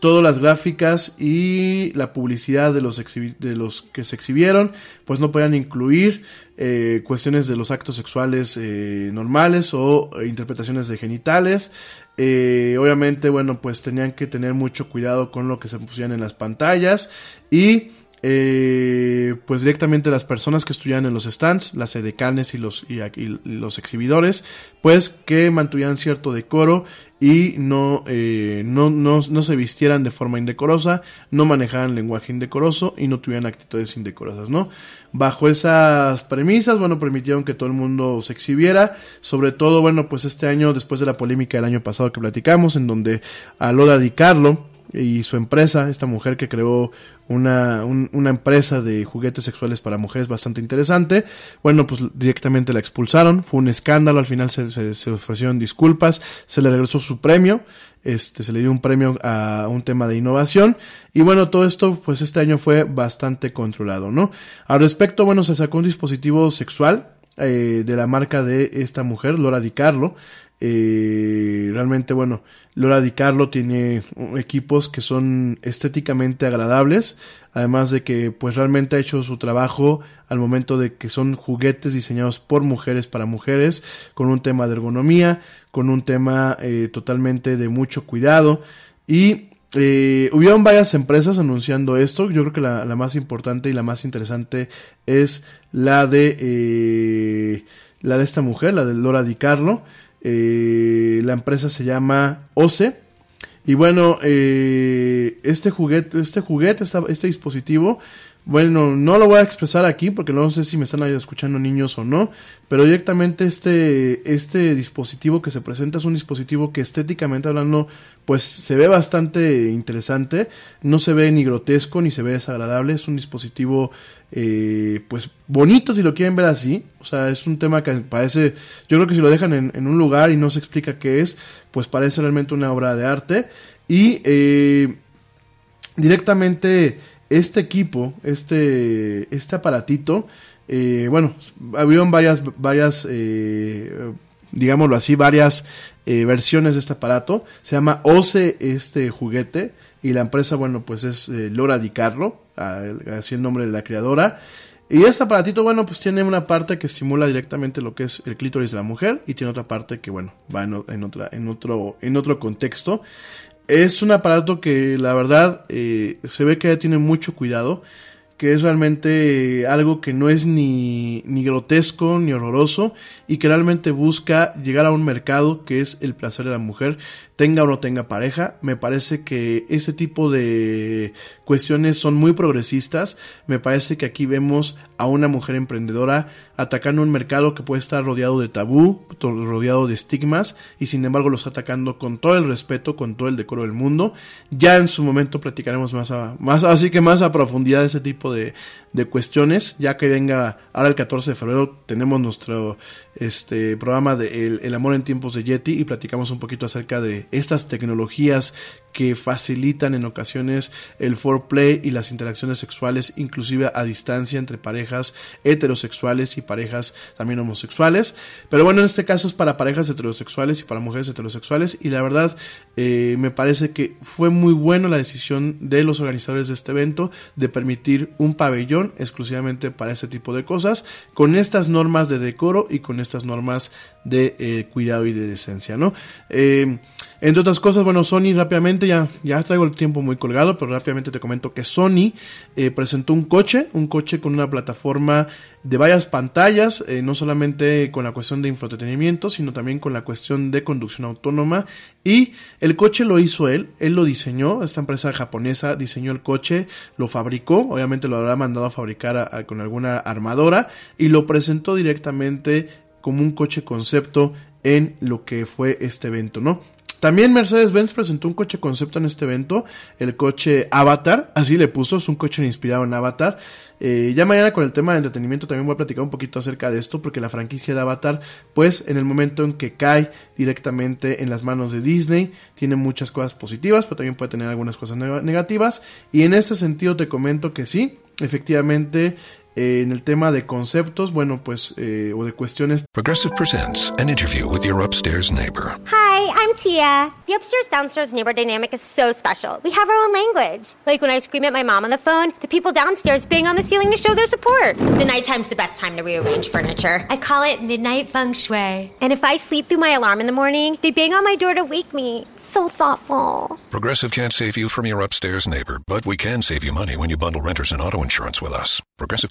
todas las gráficas y la publicidad de los, de los que se exhibieron, pues no podían incluir cuestiones de los actos sexuales normales o interpretaciones de genitales. Obviamente, bueno, pues tenían que tener mucho cuidado con lo que se pusieran en las pantallas y eh, pues directamente las personas que estuvieran en los stands, las edecanes y los, y, los exhibidores, pues que mantuvieran cierto decoro y no, eh, no, no, no, se vistieran de forma indecorosa, no manejaran lenguaje indecoroso y no tuvieran actitudes indecorosas, ¿no? Bajo esas premisas, bueno, permitieron que todo el mundo se exhibiera, sobre todo, bueno, pues este año, después de la polémica del año pasado que platicamos, en donde a Lola Di Carlo, y su empresa, esta mujer que creó una, una empresa de juguetes sexuales para mujeres bastante interesante. Bueno, pues directamente la expulsaron, fue un escándalo, al final se, se, ofrecieron disculpas, se le regresó su premio, este, se le dio un premio a un tema de innovación y bueno, todo esto pues este año fue bastante controlado, ¿no? Al respecto, bueno, se sacó un dispositivo sexual eh, de la marca de esta mujer, Laura Di Carlo, eh, realmente, bueno, Laura Di Carlo tiene equipos que son estéticamente agradables, además de que pues realmente ha hecho su trabajo al momento de que son juguetes diseñados por mujeres para mujeres, con un tema de ergonomía, con un tema eh, totalmente de mucho cuidado y eh, hubieron varias empresas anunciando esto. Yo creo que la, más importante y la más interesante es la de eh, la de esta mujer, la de Laura Di Carlo. Eh, la empresa se llama OCE. Y bueno, eh, este juguete, este juguete, este dispositivo, bueno, no lo voy a expresar aquí porque no sé si me están escuchando niños o no, pero directamente este, este dispositivo que se presenta es un dispositivo que estéticamente hablando, pues se ve bastante interesante, no se ve ni grotesco ni se ve desagradable, es un dispositivo eh, pues bonito si lo quieren ver así, o sea, es un tema que parece, yo creo que si lo dejan en, en un lugar y no se explica qué es, pues parece realmente una obra de arte. Y eh, directamente este equipo, este, este aparatito, eh, bueno, habían varias, varias, eh, digámoslo así, varias eh, versiones de este aparato. Se llama OCE este juguete y la empresa, bueno, pues es eh, Lora Di Carlo, así el nombre de la creadora. Y este aparatito, bueno, pues tiene una parte que estimula directamente lo que es el clítoris de la mujer y tiene otra parte que, bueno, va en otra, en otro, en otro contexto. Es un aparato que la verdad eh, se ve que ya tiene mucho cuidado, que es realmente algo que no es ni, ni grotesco ni horroroso y que realmente busca llegar a un mercado que es el placer de la mujer, tenga o no tenga pareja. Me parece que este tipo de cuestiones son muy progresistas. Me parece que aquí vemos a una mujer emprendedora atacando un mercado que puede estar rodeado de tabú, rodeado de estigmas y sin embargo los atacando con todo el respeto, con todo el decoro del mundo. Ya en su momento platicaremos más a, más, así que más a profundidad de ese tipo de, de cuestiones, ya que venga ahora el 14 de febrero tenemos nuestro este programa de el, el, amor en tiempos de Yeti y platicamos un poquito acerca de estas tecnologías que facilitan en ocasiones el foreplay y las interacciones sexuales inclusive a distancia entre parejas heterosexuales y parejas también homosexuales pero bueno en este caso es para parejas heterosexuales y para mujeres heterosexuales y la verdad eh, me parece que fue muy bueno la decisión de los organizadores de este evento de permitir un pabellón exclusivamente para ese tipo de cosas con estas normas de decoro y con estas normas de eh, cuidado y de decencia, ¿no? Eh, entre otras cosas, bueno, Sony rápidamente, ya, ya traigo el tiempo muy colgado, pero rápidamente te comento que Sony eh, presentó un coche, un coche con una plataforma de varias pantallas, eh, no solamente con la cuestión de infoentretenimiento, sino también con la cuestión de conducción autónoma. Y el coche lo hizo él, él lo diseñó, esta empresa japonesa diseñó el coche, lo fabricó, obviamente lo habrá mandado a fabricar con alguna armadora y lo presentó directamente como un coche concepto en lo que fue este evento, ¿no? También Mercedes-Benz presentó un coche concepto en este evento, el coche Avatar, así le puso, es un coche inspirado en Avatar. Eh, ya mañana con el tema de entretenimiento también voy a platicar un poquito acerca de esto, porque la franquicia de Avatar, pues en el momento en que cae directamente en las manos de Disney, tiene muchas cosas positivas, pero también puede tener algunas cosas negativas. Y en este sentido te comento que sí, efectivamente eh, en el tema de conceptos, bueno, pues, eh, o de cuestiones. Progressive presents an interview with your upstairs neighbor. Hi, I'm Tia. The upstairs downstairs neighbor dynamic is so special. We have our own language. Like when I scream at my mom on the phone, the people downstairs bang on the ceiling to show their support. The nighttime's the best time to rearrange furniture. I call it midnight feng shui. And if I sleep through my alarm in the morning, they bang on my door to wake me. So thoughtful. Progressive can't save you from your upstairs neighbor, but we can save you money when you bundle renters and auto insurance with us. Progressive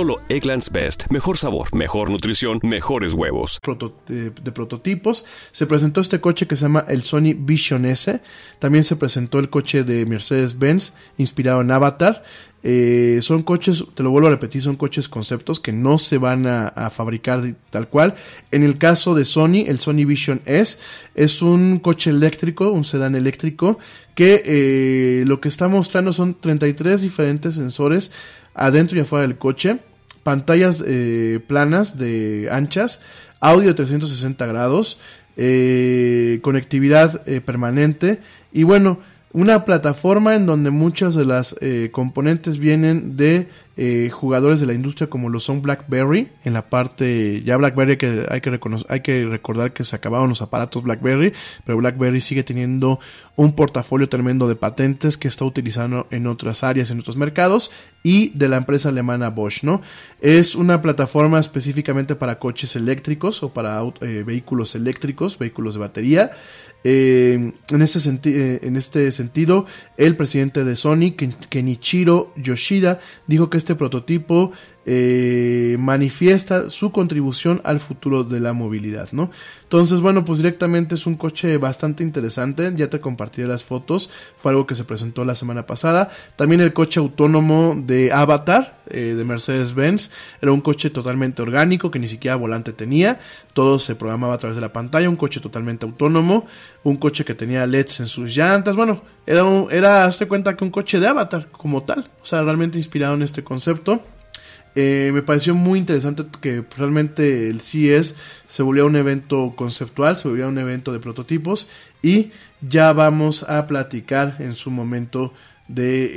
Solo Egglands Best. Mejor sabor, mejor nutrición, mejores huevos. Proto de, prototipos. Se presentó este coche que se llama el Sony Vision S. También se presentó el coche de Mercedes-Benz inspirado en Avatar. Eh, son coches, te lo vuelvo a repetir, son coches conceptos que no se van a, a, fabricar tal cual. En el caso de Sony, el Sony Vision S es un coche eléctrico, un sedán eléctrico, que eh, lo que está mostrando son 33 diferentes sensores adentro y afuera del coche, pantallas eh, planas de anchas, audio de 360 grados, eh, conectividad eh, permanente. Y bueno, una plataforma en donde muchas de las eh, componentes vienen de eh, jugadores de la industria como lo son BlackBerry, en la parte, ya BlackBerry que hay que, hay que recordar que se acabaron los aparatos BlackBerry, pero BlackBerry sigue teniendo un portafolio tremendo de patentes que está utilizando en otras áreas, en otros mercados, y de la empresa alemana Bosch, ¿no? Es una plataforma específicamente para coches eléctricos o para eh, vehículos eléctricos, vehículos de batería. Eh, eh, en, este sentido, el presidente de Sony, Kenichiro Yoshida, dijo que este prototipo eh, manifiesta su contribución al futuro de la movilidad, ¿no? Entonces, bueno, pues directamente es un coche bastante interesante, ya te compartiré las fotos, fue algo que se presentó la semana pasada. También el coche autónomo de Avatar, eh, de Mercedes-Benz, era un coche totalmente orgánico que ni siquiera volante tenía, todo se programaba a través de la pantalla, un coche totalmente autónomo, un coche que tenía LEDs en sus llantas, bueno, era, era hazte cuenta que un coche de Avatar como tal, o sea, realmente inspirado en este concepto. Eh, me pareció muy interesante que realmente el CES se volvió un evento conceptual, se volvió un evento de prototipos y ya vamos a platicar en su momento de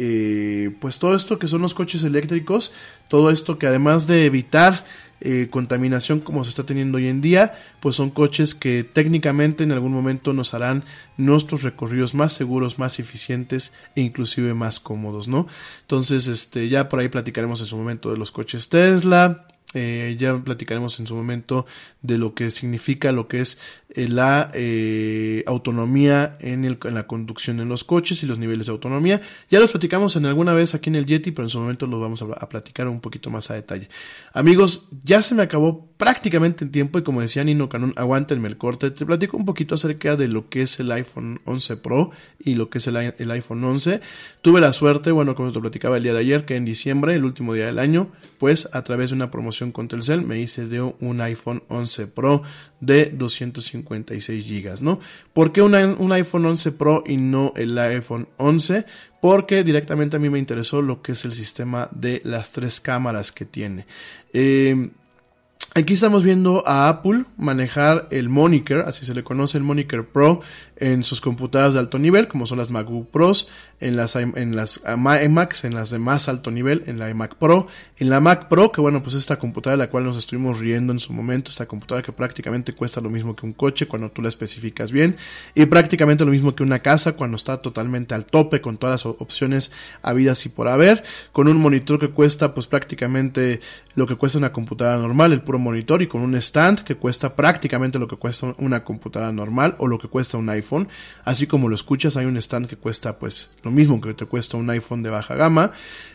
eh, pues todo esto que son los coches eléctricos, todo esto que además de evitar eh, contaminación como se está teniendo hoy en día, pues son coches que técnicamente en algún momento nos harán nuestros recorridos más seguros, más eficientes e inclusive más cómodos, ¿no? Entonces, este, ya por ahí platicaremos en su momento de los coches Tesla, eh, ya platicaremos en su momento de lo que significa lo que es eh, la eh, autonomía en, el, la conducción en los coches y los niveles de autonomía. Ya los platicamos en alguna vez aquí en el Yeti, pero en su momento los vamos a, platicar un poquito más a detalle. Amigos, ya se me acabó prácticamente el tiempo y como decía Nino Canon, aguántenme el corte. Te platico un poquito acerca de lo que es el iPhone 11 Pro y lo que es el, el iPhone 11. Tuve la suerte, bueno, como te platicaba el día de ayer, que en diciembre, el último día del año, pues a través de una promoción con Telcel me hice de un iPhone 11 Pro de 256 GB, ¿no? ¿Por qué un iPhone 11 Pro y no el iPhone 11? Porque directamente a mí me interesó lo que es el sistema de las tres cámaras que tiene. Eh, Aquí estamos viendo a Apple manejar el moniker, así se le conoce el moniker Pro, en sus computadoras de alto nivel, como son las MacBook Pros, en las, en las iMacs, en las de más alto nivel, en la iMac Pro, en la Mac Pro, que bueno, pues esta computadora de la cual nos estuvimos riendo en su momento, esta computadora que prácticamente cuesta lo mismo que un coche cuando tú la especificas bien, y prácticamente lo mismo que una casa cuando está totalmente al tope con todas las opciones habidas y por haber, con un monitor que cuesta pues prácticamente lo que cuesta una computadora normal, el puro monitor, y con un stand que cuesta prácticamente lo que cuesta una computadora normal o lo que cuesta un iPhone, así como lo escuchas, hay un stand que cuesta pues lo mismo que te cuesta un iPhone de baja gama.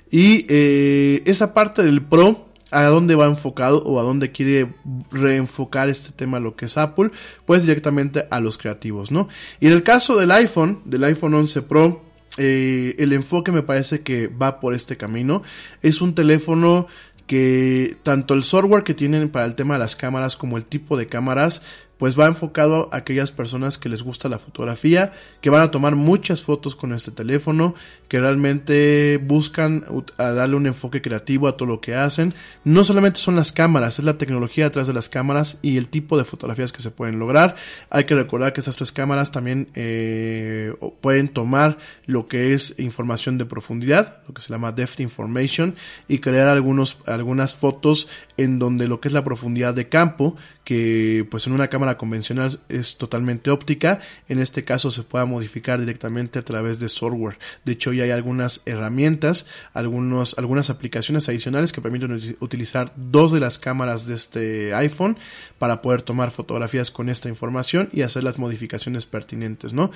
Y eh, esa parte del Pro, a dónde va enfocado o a dónde quiere reenfocar este tema lo que es Apple, pues directamente a los creativos, ¿no? Y en el caso del iPhone, del iPhone 11 Pro, eh, el enfoque me parece que va por este camino. Es un teléfono que tanto el software que tienen para el tema de las cámaras como el tipo de cámaras pues va enfocado a aquellas personas que les gusta la fotografía, que van a tomar muchas fotos con este teléfono, que realmente buscan darle un enfoque creativo a todo lo que hacen. No solamente son las cámaras, es la tecnología detrás de las cámaras y el tipo de fotografías que se pueden lograr. Hay que recordar que esas tres cámaras también eh, pueden tomar lo que es información de profundidad, lo que se llama depth information, y crear algunos, algunas fotos en donde lo que es la profundidad de campo, que pues en una cámara convencional es totalmente óptica, en este caso se pueda modificar directamente a través de software. De hecho ya hay algunas herramientas, algunos, algunas aplicaciones adicionales que permiten utilizar dos de las cámaras de este iPhone para poder tomar fotografías con esta información y hacer las modificaciones pertinentes, ¿no?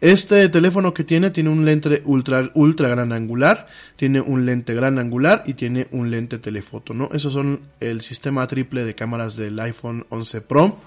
Este teléfono que tiene tiene un lente ultra, ultra gran angular, tiene un lente gran angular y tiene un lente telefoto, ¿no? Esos son el sistema triple de cámaras del iPhone 11 Pro.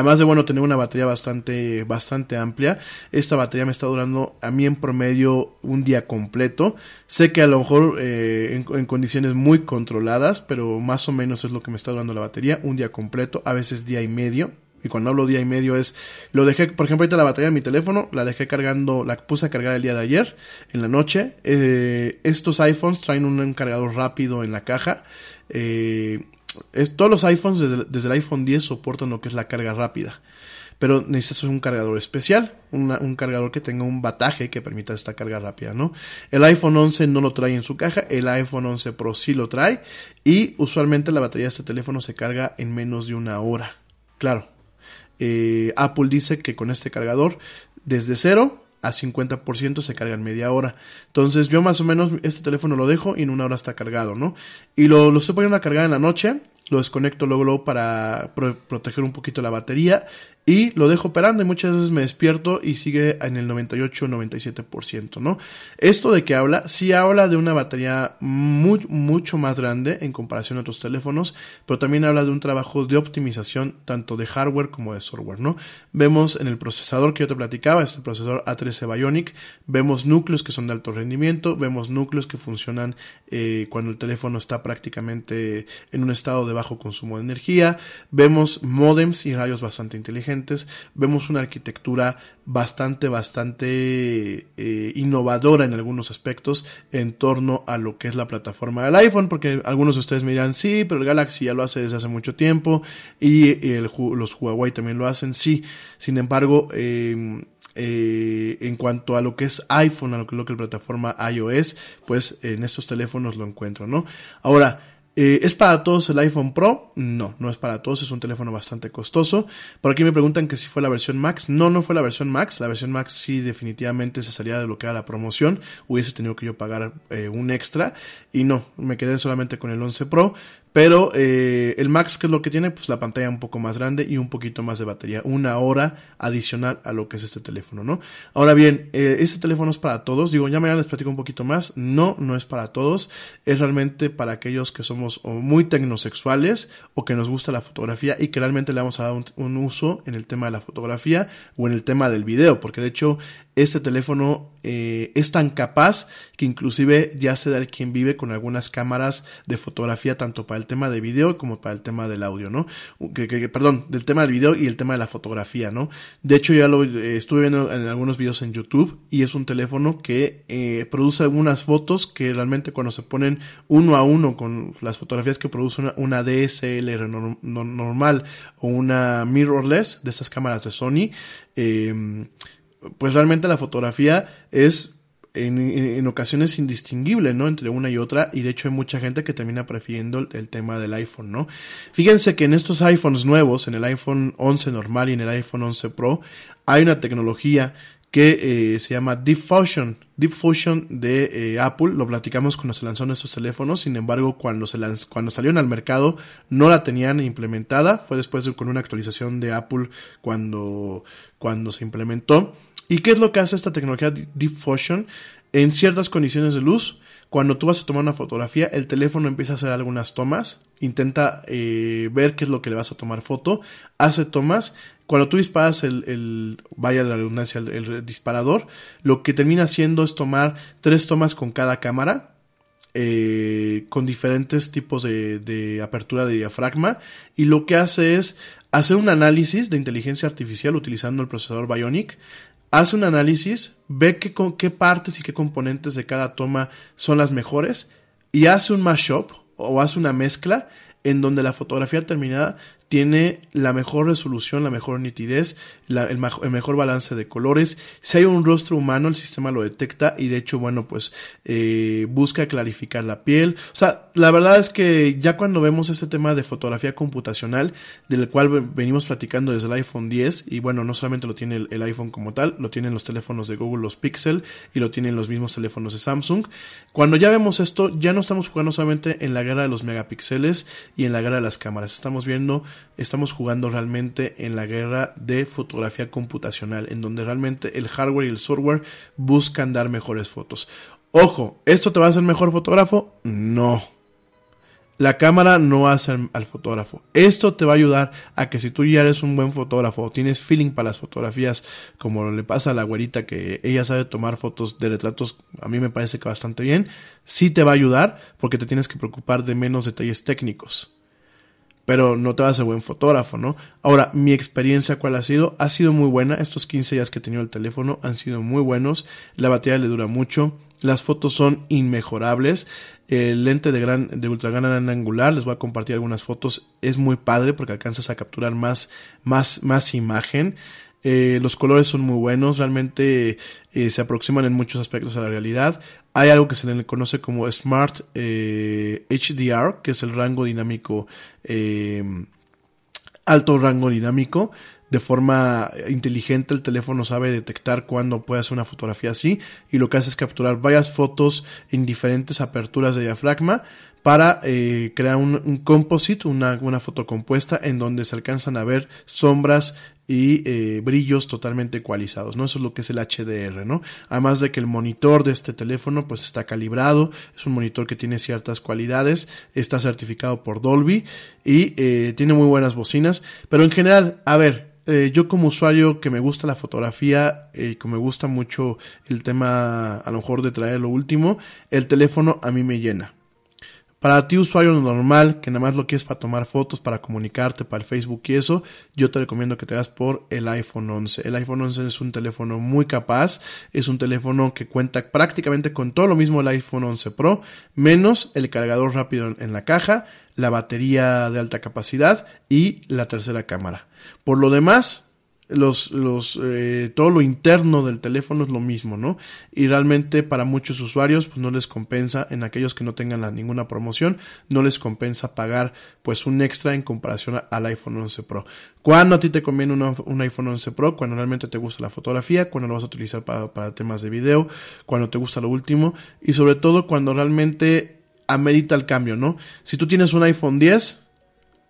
Además de bueno tener una batería bastante bastante amplia, esta batería me está durando a mí en promedio un día completo. Sé que a lo mejor eh, en, condiciones muy controladas, pero más o menos es lo que me está durando la batería, un día completo, a veces día y medio. Y cuando hablo día y medio es, lo dejé, por ejemplo, ahorita la batería de mi teléfono, la dejé cargando, la puse a cargar el día de ayer, en la noche. Eh, estos iPhones traen un, cargador rápido en la caja. Eh, todos los iPhones desde, desde, el iPhone 10 soportan lo que es la carga rápida. pero necesitas un cargador especial, un cargador que tenga un bataje que permita esta carga rápida, ¿no? El iPhone 11 no lo trae en su caja, el iPhone 11 Pro sí lo trae y usualmente la batería de este teléfono se carga en menos de una hora. Claro, eh, Apple dice que con este cargador desde cero a 50% se carga en media hora. Entonces yo más o menos este teléfono lo dejo y en una hora está cargado, ¿no? Y lo, lo estoy poniendo a cargar en la noche, lo desconecto luego, luego para proteger un poquito la batería y lo dejo operando y muchas veces me despierto y sigue en el 98-97%, ¿no? Esto de que habla, sí habla de una batería muy, mucho más grande en comparación a otros teléfonos, pero también habla de un trabajo de optimización tanto de hardware como de software, ¿no? Vemos en el procesador que yo te platicaba, este procesador A13 Bionic, vemos núcleos que son de alto rendimiento, vemos núcleos que funcionan eh, cuando el teléfono está prácticamente en un estado de bajo consumo de energía, vemos modems y radios bastante inteligentes, vemos una arquitectura bastante, bastante eh, innovadora en algunos aspectos en torno a lo que es la plataforma del iPhone, porque algunos de ustedes me dirán, sí, pero el Galaxy ya lo hace desde hace mucho tiempo y los Huawei también lo hacen, sí. Sin embargo, em, eh, en cuanto a lo que es iPhone, a lo que, lo que es la plataforma iOS, pues en estos teléfonos lo encuentro, ¿no? Ahora, eh, ¿Es para todos el iPhone Pro? No, no es para todos, es un teléfono bastante costoso. Por aquí me preguntan que si fue la versión Max. No, no fue la versión Max. La versión Max sí definitivamente se salía de lo que era la promoción. Hubiese tenido que yo pagar eh, un extra. Y no, me quedé solamente con el 11 Pro. Pero eh, el Max, que es lo que tiene? Pues la pantalla un poco más grande y un poquito más de batería. Una hora adicional a lo que es este teléfono, ¿no? Ahora bien, eh, este teléfono es para todos. Digo, ya mañana les platico un poquito más. No, no es para todos. Es realmente para aquellos que somos o muy tecnosexuales o que nos gusta la fotografía y que realmente le vamos a dar un, un uso en el tema de la fotografía o en el tema del video. Porque de hecho, este teléfono eh, es tan capaz que inclusive ya se da el quien vive con algunas cámaras de fotografía tanto para el tema de video como para el tema del audio, ¿no? Que, perdón, del tema del video y el tema de la fotografía, ¿no? De hecho ya lo eh, estuve viendo en algunos videos en YouTube y es un teléfono que eh, produce algunas fotos que realmente cuando se ponen uno a uno con las fotografías que produce una, una DSLR normal o una mirrorless de estas cámaras de Sony, eh, pues realmente la fotografía es en, ocasiones indistinguible, ¿no? Entre una y otra, y de hecho hay mucha gente que termina prefiriendo el, tema del iPhone, ¿no? Fíjense que en estos iPhones nuevos, en el iPhone 11 normal y en el iPhone 11 Pro, hay una tecnología que eh, se llama Deep Fusion. Deep Fusion de eh, Apple, lo platicamos cuando se lanzaron estos teléfonos, sin embargo, cuando, se cuando salieron al mercado no la tenían implementada, fue después de, con una actualización de Apple cuando, cuando se implementó. ¿Y qué es lo que hace esta tecnología Deep Fusion? En ciertas condiciones de luz, cuando tú vas a tomar una fotografía, el teléfono empieza a hacer algunas tomas, intenta eh, ver qué es lo que le vas a tomar foto, hace tomas. Cuando tú disparas el, vaya la redundancia, el, disparador, lo que termina haciendo es tomar tres tomas con cada cámara, eh, con diferentes tipos de, de, apertura de diafragma y lo que hace es hacer un análisis de inteligencia artificial utilizando el procesador Bionic hace un análisis, ve qué, qué partes y qué componentes de cada toma son las mejores y hace un mashup o hace una mezcla en donde la fotografía terminada tiene la mejor resolución, la mejor nitidez, el, mejor balance de colores. Si hay un rostro humano, el sistema lo detecta y de hecho, bueno, pues eh, busca clarificar la piel. O sea, la verdad es que ya cuando vemos este tema de fotografía computacional, del cual venimos platicando desde el iPhone 10, y bueno, no solamente lo tiene el, iPhone como tal, lo tienen los teléfonos de Google, los Pixel, y lo tienen los mismos teléfonos de Samsung. Cuando ya vemos esto, ya no estamos jugando solamente en la guerra de los megapíxeles y en la guerra de las cámaras. Estamos viendo estamos jugando realmente en la guerra de fotografía computacional, en donde realmente el hardware y el software buscan dar mejores fotos. Ojo, ¿esto te va a hacer mejor fotógrafo? No. La cámara no hace al, fotógrafo. Esto te va a ayudar a que si tú ya eres un buen fotógrafo o tienes feeling para las fotografías, como le pasa a la güerita que ella sabe tomar fotos de retratos, a mí me parece que bastante bien, sí te va a ayudar porque te tienes que preocupar de menos detalles técnicos pero no te vas a ser buen fotógrafo, ¿no? Ahora, mi experiencia, ¿cuál ha sido? Ha sido muy buena. Estos 15 días que he tenido el teléfono han sido muy buenos. La batería le dura mucho. las fotos son inmejorables. El lente de gran, de ultra gran angular, les voy a compartir algunas fotos, es muy padre porque alcanzas a capturar más, más, más imagen. Eh, los colores son muy buenos, realmente eh, se aproximan en muchos aspectos a la realidad. Hay algo que se le conoce como Smart eh, HDR, que es el rango dinámico, alto rango dinámico. De forma inteligente el teléfono sabe detectar cuándo puede hacer una fotografía así y lo que hace es capturar varias fotos en diferentes aperturas de diafragma para eh, crear un, un composite, una, una, foto compuesta en donde se alcanzan a ver sombras y eh, brillos totalmente ecualizados, ¿no? Eso es lo que es el HDR, ¿no? Además de que el monitor de este teléfono pues está calibrado, es un monitor que tiene ciertas cualidades, está certificado por Dolby y eh, tiene muy buenas bocinas, pero en general, a ver, eh, yo como usuario que me gusta la fotografía y que me gusta mucho el tema a lo mejor de traer lo último, el teléfono a mí me llena. Para ti, usuario normal, que nada más lo quieres para tomar fotos, para comunicarte, para el Facebook y eso, yo te recomiendo que te hagas por el iPhone 11. El iPhone 11 es un teléfono muy capaz, es un teléfono que cuenta prácticamente con todo lo mismo el iPhone 11 Pro, menos el cargador rápido en la caja, la batería de alta capacidad y la tercera cámara. Por lo demás, los, los, eh, todo lo interno del teléfono es lo mismo, ¿no? Y realmente para muchos usuarios, pues no les compensa, en aquellos que no tengan ninguna promoción, no les compensa pagar pues un extra en comparación al iPhone 11 Pro. ¿Cuándo a ti te conviene un iPhone 11 Pro? Cuando realmente te gusta la fotografía, cuando lo vas a utilizar para, para temas de video, cuando te gusta lo último y sobre todo cuando realmente amerita el cambio, ¿no? Si tú tienes un iPhone 10,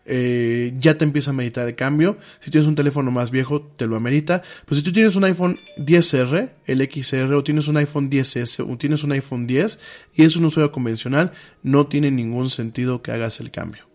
eh, ya te empieza a meditar el cambio. Si tienes un teléfono más viejo, te lo amerita. Pues si tú tienes un iPhone 10R, el XR, o tienes un iPhone 10S, o tienes un iPhone 10 y es un usuario convencional, no tiene ningún sentido que hagas el cambio.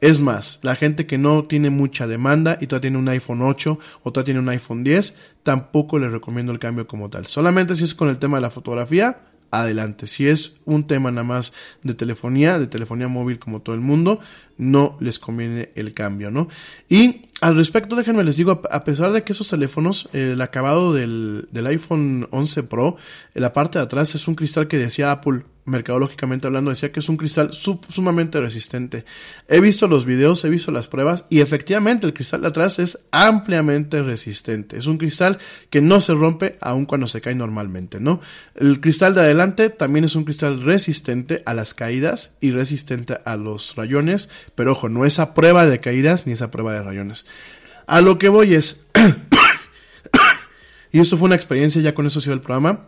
Es más, la gente que no tiene mucha demanda y todavía tiene un iPhone 8 o todavía tiene un iPhone 10, tampoco le recomiendo el cambio como tal. Solamente si es con el tema de la fotografía, adelante. Si es un tema nada más de telefonía, de telefonía móvil como todo el mundo, no les conviene el cambio, ¿no? Y al respecto, déjenme les digo, a pesar de que esos teléfonos, el acabado del, del iPhone 11 Pro, la parte de atrás es un cristal que decía Apple mercadológicamente hablando, decía que es un cristal sumamente resistente. He visto los videos, he visto las pruebas y efectivamente el cristal de atrás es ampliamente resistente. Es un cristal que no se rompe aun cuando se cae normalmente, ¿no? El cristal de adelante también es un cristal resistente a las caídas y resistente a los rayones, pero ojo, no es a prueba de caídas ni esa prueba de rayones. A lo que voy es... y esto fue una experiencia, ya con eso ha sido el programa.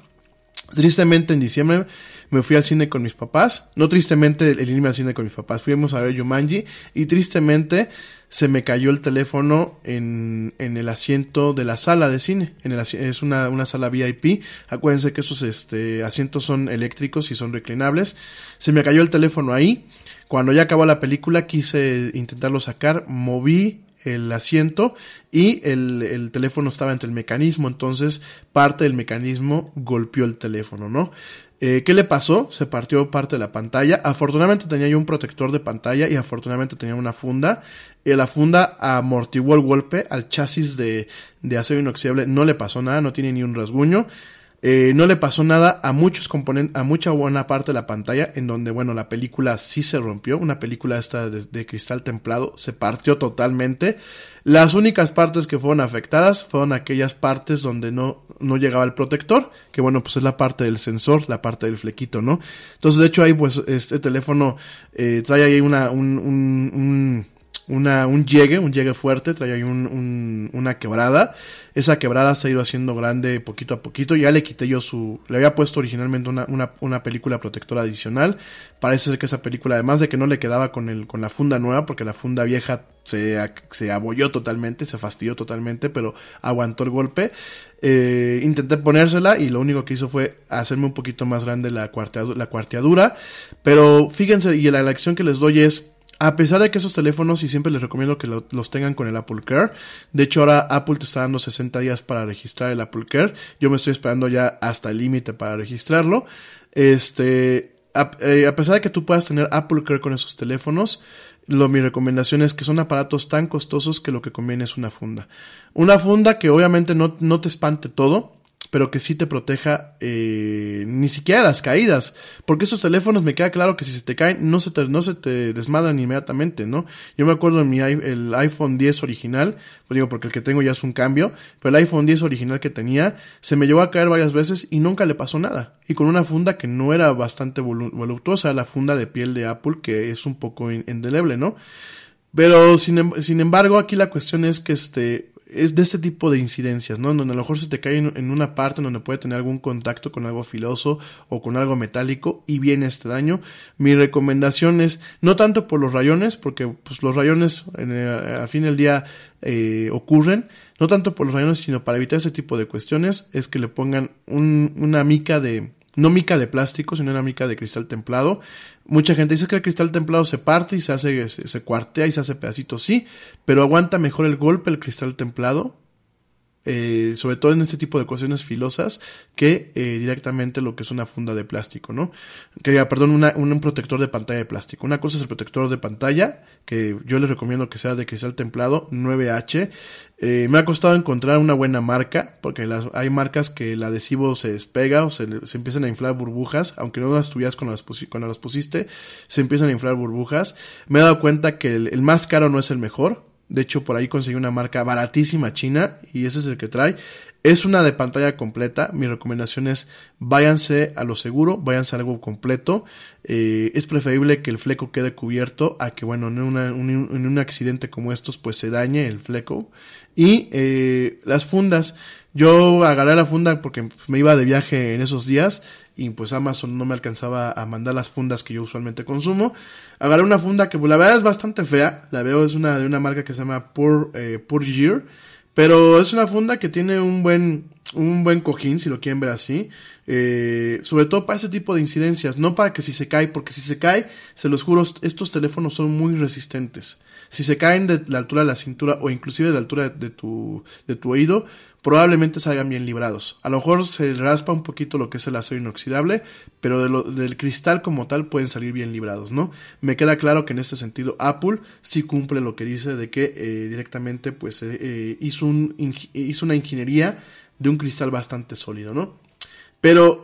Tristemente en diciembre me fui al cine con mis papás. No tristemente el irme al cine con mis papás. Fuimos a ver Yumanji y tristemente se me cayó el teléfono en, en el asiento de la sala de cine. En el, es una, una sala VIP. Acuérdense que esos este, asientos son eléctricos y son reclinables. Se me cayó el teléfono ahí. Cuando ya acabó la película quise intentarlo sacar. Moví el asiento y el, el, teléfono estaba entre el mecanismo, entonces parte del mecanismo golpeó el teléfono, ¿no? Eh, ¿Qué le pasó? Se partió parte de la pantalla. Afortunadamente tenía yo un protector de pantalla y afortunadamente tenía una funda. Y la funda amortiguó el golpe al chasis de, de acero inoxidable. No le pasó nada, no tiene ni un rasguño. Eh, no le pasó nada a muchos componentes, a mucha buena parte de la pantalla, en donde, bueno, la película sí se rompió. Una película esta de, cristal templado se partió totalmente. Las únicas partes que fueron afectadas fueron aquellas partes donde no, no llegaba el protector, que bueno, pues es la parte del sensor, la parte del flequito, ¿no? Entonces, de hecho, ahí pues este teléfono eh, trae ahí una, un, un, un una, un llegue, un llegue fuerte, trae ahí un, un, una quebrada. Esa quebrada se ha ido haciendo grande poquito a poquito. Ya le quité yo su. Le había puesto originalmente una, una, una, película protectora adicional. Parece ser que esa película, además de que no le quedaba con, el, con la funda nueva, porque la funda vieja se, se abolló totalmente, se fastidió totalmente, pero aguantó el golpe. Eh, intenté ponérsela y lo único que hizo fue hacerme un poquito más grande la, cuarteadura, la cuarteadura. Pero fíjense, y la lección que les doy es a pesar de que esos teléfonos, y siempre les recomiendo que los tengan con el Apple Care, de hecho ahora Apple te está dando 60 días para registrar el Apple Care, yo me estoy esperando ya hasta el límite para registrarlo, este, eh, a, pesar de que tú puedas tener Apple Care con esos teléfonos, lo, mi recomendación es que son aparatos tan costosos que lo que conviene es una funda. Una funda que obviamente no, no te espante todo, pero que sí te proteja eh, ni siquiera las caídas, porque esos teléfonos me queda claro que si se te caen no se te, no se te desmadran inmediatamente, ¿no? Yo me acuerdo en mi el iPhone 10 original, pues digo porque el que tengo ya es un cambio, pero el iPhone 10 original que tenía se me llevó a caer varias veces y nunca le pasó nada, y con una funda que no era bastante voluptuosa, la funda de piel de Apple que es un poco indeleble, ¿no? Pero sin, em, sin embargo aquí la cuestión es que este es de este tipo de incidencias, ¿no? Donde a lo mejor se te cae en, una parte donde puede tener algún contacto con algo filoso o con algo metálico y viene este daño. Mi recomendación es, no tanto por los rayones, porque pues los rayones al fin del día eh, ocurren, no tanto por los rayones, sino para evitar ese tipo de cuestiones, es que le pongan una mica de, no mica de plástico, sino una mica de cristal templado. Mucha gente dice que el cristal templado se parte y se hace, se, cuartea y se hace pedacitos, sí, pero aguanta mejor el golpe el cristal templado, eh, sobre todo en este tipo de cuestiones filosas, que eh, directamente lo que es una funda de plástico, ¿no? Que, perdón, un protector de pantalla de plástico. Una cosa es el protector de pantalla, que yo les recomiendo que sea de cristal templado 9H. Eh, me ha costado encontrar una buena marca, porque hay marcas que el adhesivo se despega o se, empiezan a inflar burbujas, aunque no las tuvieras cuando las, cuando las pusiste, se empiezan a inflar burbujas. Me he dado cuenta que el más caro no es el mejor, de hecho, por ahí conseguí una marca baratísima china y ese es el que trae. Es una de pantalla completa. Mi recomendación es váyanse a lo seguro, váyanse a algo completo. Eh, es preferible que el fleco quede cubierto a que, bueno, en, un accidente como estos, pues se dañe el fleco. Y eh, las fundas. Yo agarré la funda porque me iba de viaje en esos días y pues Amazon no me alcanzaba a mandar las fundas que yo usualmente consumo. Agarré una funda que la verdad es bastante fea, la veo es una de una marca que se llama Pur, eh, Pur Year, pero es una funda que tiene un buen un buen cojín, si lo quieren ver así, eh, sobre todo para ese tipo de incidencias, no para que si se cae, porque si se cae, se los juro, estos teléfonos son muy resistentes. Si se caen de la altura de la cintura o inclusive de la altura de tu, de tu oído, probablemente salgan bien librados. A lo mejor se raspa un poquito lo que es el acero inoxidable, pero del cristal como tal pueden salir bien librados, ¿no? Me queda claro que en este sentido Apple sí cumple lo que dice de que eh, directamente pues eh, eh, hizo, un, hizo una ingeniería de un cristal bastante sólido, ¿no? Pero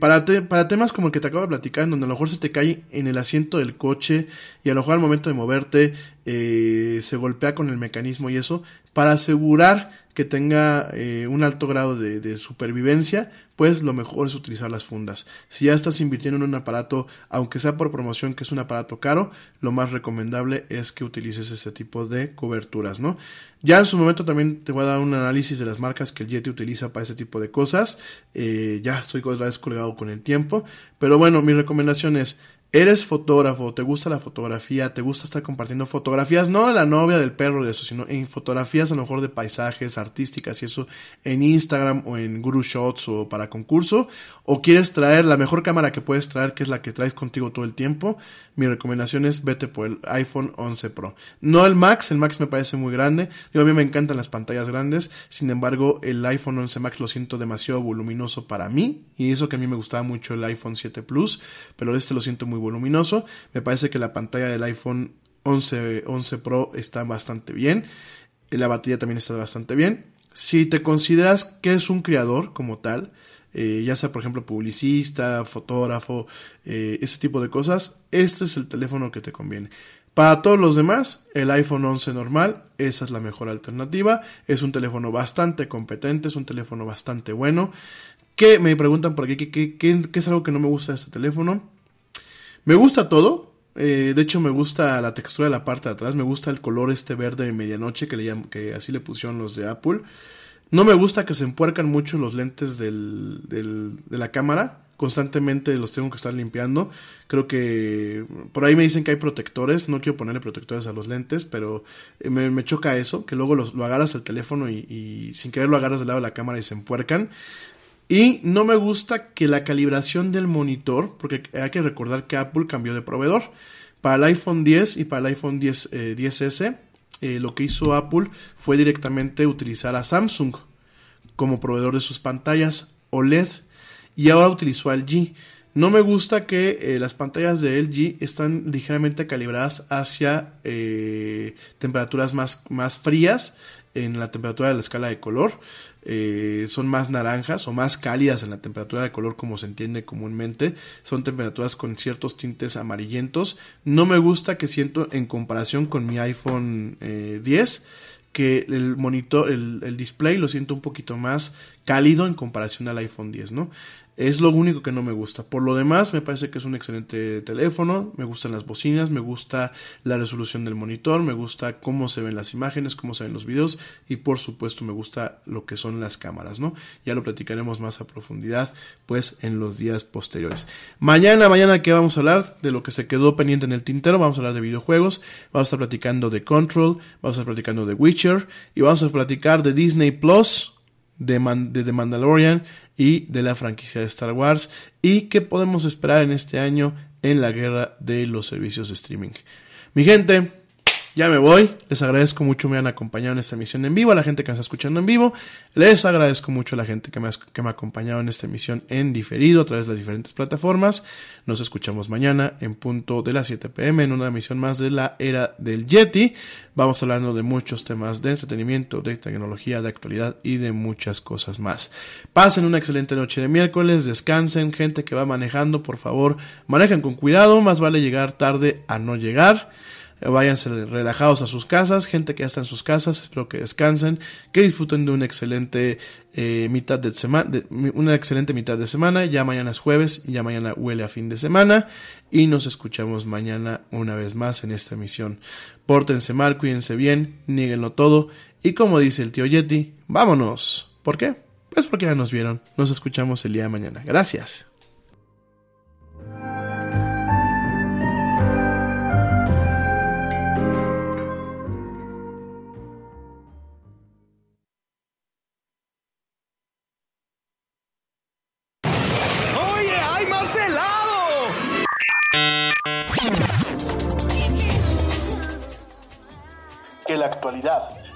para, para temas como el que te acabo de platicar, en donde a lo mejor se te cae en el asiento del coche y a lo mejor al momento de moverte se golpea con el mecanismo y eso, para asegurar que tenga eh, un alto grado de, supervivencia, pues lo mejor es utilizar las fundas. Si ya estás invirtiendo en un aparato, aunque sea por promoción, que es un aparato caro, lo más recomendable es que utilices este tipo de coberturas, ¿no? Ya en su momento también te voy a dar un análisis de las marcas que el Yeti utiliza para ese tipo de cosas. Eh, ya estoy otra vez colgado con el tiempo, pero bueno, mi recomendación es eres fotógrafo, te gusta la fotografía, te gusta estar compartiendo fotografías, no de la novia, del perro, de eso, sino en fotografías a lo mejor de paisajes, artísticas y eso en Instagram o en Guru Shots o para concurso, o quieres traer la mejor cámara que puedes traer, que es la que traes contigo todo el tiempo, mi recomendación es vete por el iPhone 11 Pro. No el Max, el Max me parece muy grande, yo a mí me encantan las pantallas grandes, sin embargo el iPhone 11 Max lo siento demasiado voluminoso para mí, y eso que a mí me gustaba mucho el iPhone 7 Plus, pero este lo siento muy voluminoso. Me parece que la pantalla del iPhone 11, 11 Pro está bastante bien. La batería también está bastante bien. Si te consideras que es un creador como tal, eh, ya sea por ejemplo publicista, fotógrafo, eh, ese tipo de cosas, este es el teléfono que te conviene. Para todos los demás, el iPhone 11 normal, esa es la mejor alternativa. Es un teléfono bastante competente, es un teléfono bastante bueno. Que me preguntan por aquí qué, qué es algo que no me gusta de este teléfono. Me gusta todo. Eh, de hecho, me gusta la textura de la parte de atrás. Me gusta el color este verde de medianoche que, le que así le pusieron los de Apple. No me gusta que se empuercan mucho los lentes de la cámara. Constantemente los tengo que estar limpiando. Creo que por ahí me dicen que hay protectores. No quiero ponerle protectores a los lentes, pero eh, me, me choca eso. Que luego los, lo agarras al teléfono y, y, sin querer lo agarras del lado de la cámara y se empuercan. Y no me gusta que la calibración del monitor, porque hay que recordar que Apple cambió de proveedor. Para el iPhone 10 y para el iPhone 10, 10S, eh, eh, lo que hizo Apple fue directamente utilizar a Samsung como proveedor de sus pantallas OLED y ahora utilizó a LG. No me gusta que eh, las pantallas de LG están ligeramente calibradas hacia temperaturas más, más frías en la temperatura de la escala de color. Eh, son más naranjas o más cálidas en la temperatura de color como se entiende comúnmente. Son temperaturas con ciertos tintes amarillentos. No me gusta que siento en comparación con mi iPhone 10 que el monitor, el, el, display lo siento un poquito más cálido en comparación al iPhone 10, ¿no? Es lo único que no me gusta. Por lo demás, me parece que es un excelente teléfono. Me gustan las bocinas, me gusta la resolución del monitor, me gusta cómo se ven las imágenes, cómo se ven los videos y por supuesto me gusta lo que son las cámaras, ¿no? Ya lo platicaremos más a profundidad, pues en los días posteriores. Mañana, mañana que vamos a hablar de lo que se quedó pendiente en el tintero, vamos a hablar de videojuegos, vamos a estar platicando de Control, vamos a estar platicando de Witcher y vamos a platicar de Disney Plus de, de The Mandalorian y de la franquicia de Star Wars y qué podemos esperar en este año en la guerra de los servicios de streaming. Mi gente, ya me voy. Les agradezco mucho me han acompañado en esta emisión en vivo, a la gente que me está escuchando en vivo. Les agradezco mucho a la gente que me, ha acompañado en esta emisión en diferido a través de las diferentes plataformas. Nos escuchamos mañana en punto de las 7 pm en una emisión más de la era del Yeti. Vamos hablando de muchos temas de entretenimiento, de tecnología, de actualidad y de muchas cosas más. Pasen una excelente noche de miércoles, descansen, gente que va manejando, por favor, manejen con cuidado, más vale llegar tarde a no llegar váyanse relajados a sus casas, gente que ya está en sus casas, espero que descansen, que disfruten de una excelente eh, mitad de semana, una excelente mitad de semana, ya mañana es jueves, ya mañana huele a fin de semana y nos escuchamos mañana una vez más en esta emisión. Pórtense mal, cuídense bien, nieguenlo todo y como dice el tío Yeti, vámonos. ¿Por qué? Pues porque ya nos vieron. Nos escuchamos el día de mañana. Gracias.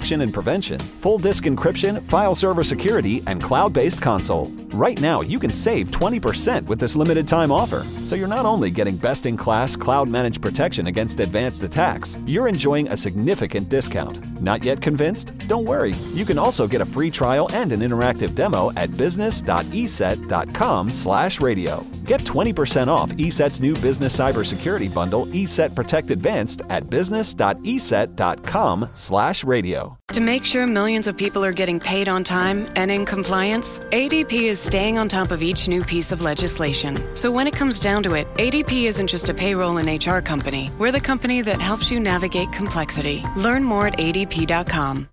detection and prevention, full disk encryption, file server security, and cloud based console. Right now, you can save 20% with this limited time offer. So you're not only getting best in class cloud managed protection against advanced attacks, you're enjoying a significant discount. Not yet convinced? Don't worry. You can also get a free trial and an interactive demo at business.eset.com/radio. Get 20% off ESET's new business cybersecurity bundle, ESET Protect Advanced, at business.eset.com/radio. To make sure millions of people are getting paid on time and in compliance, ADP staying on top of each new piece of legislation. So when it comes down to it, ADP isn't just a payroll and HR company. We're the company that helps you navigate complexity. Learn more at adp.com.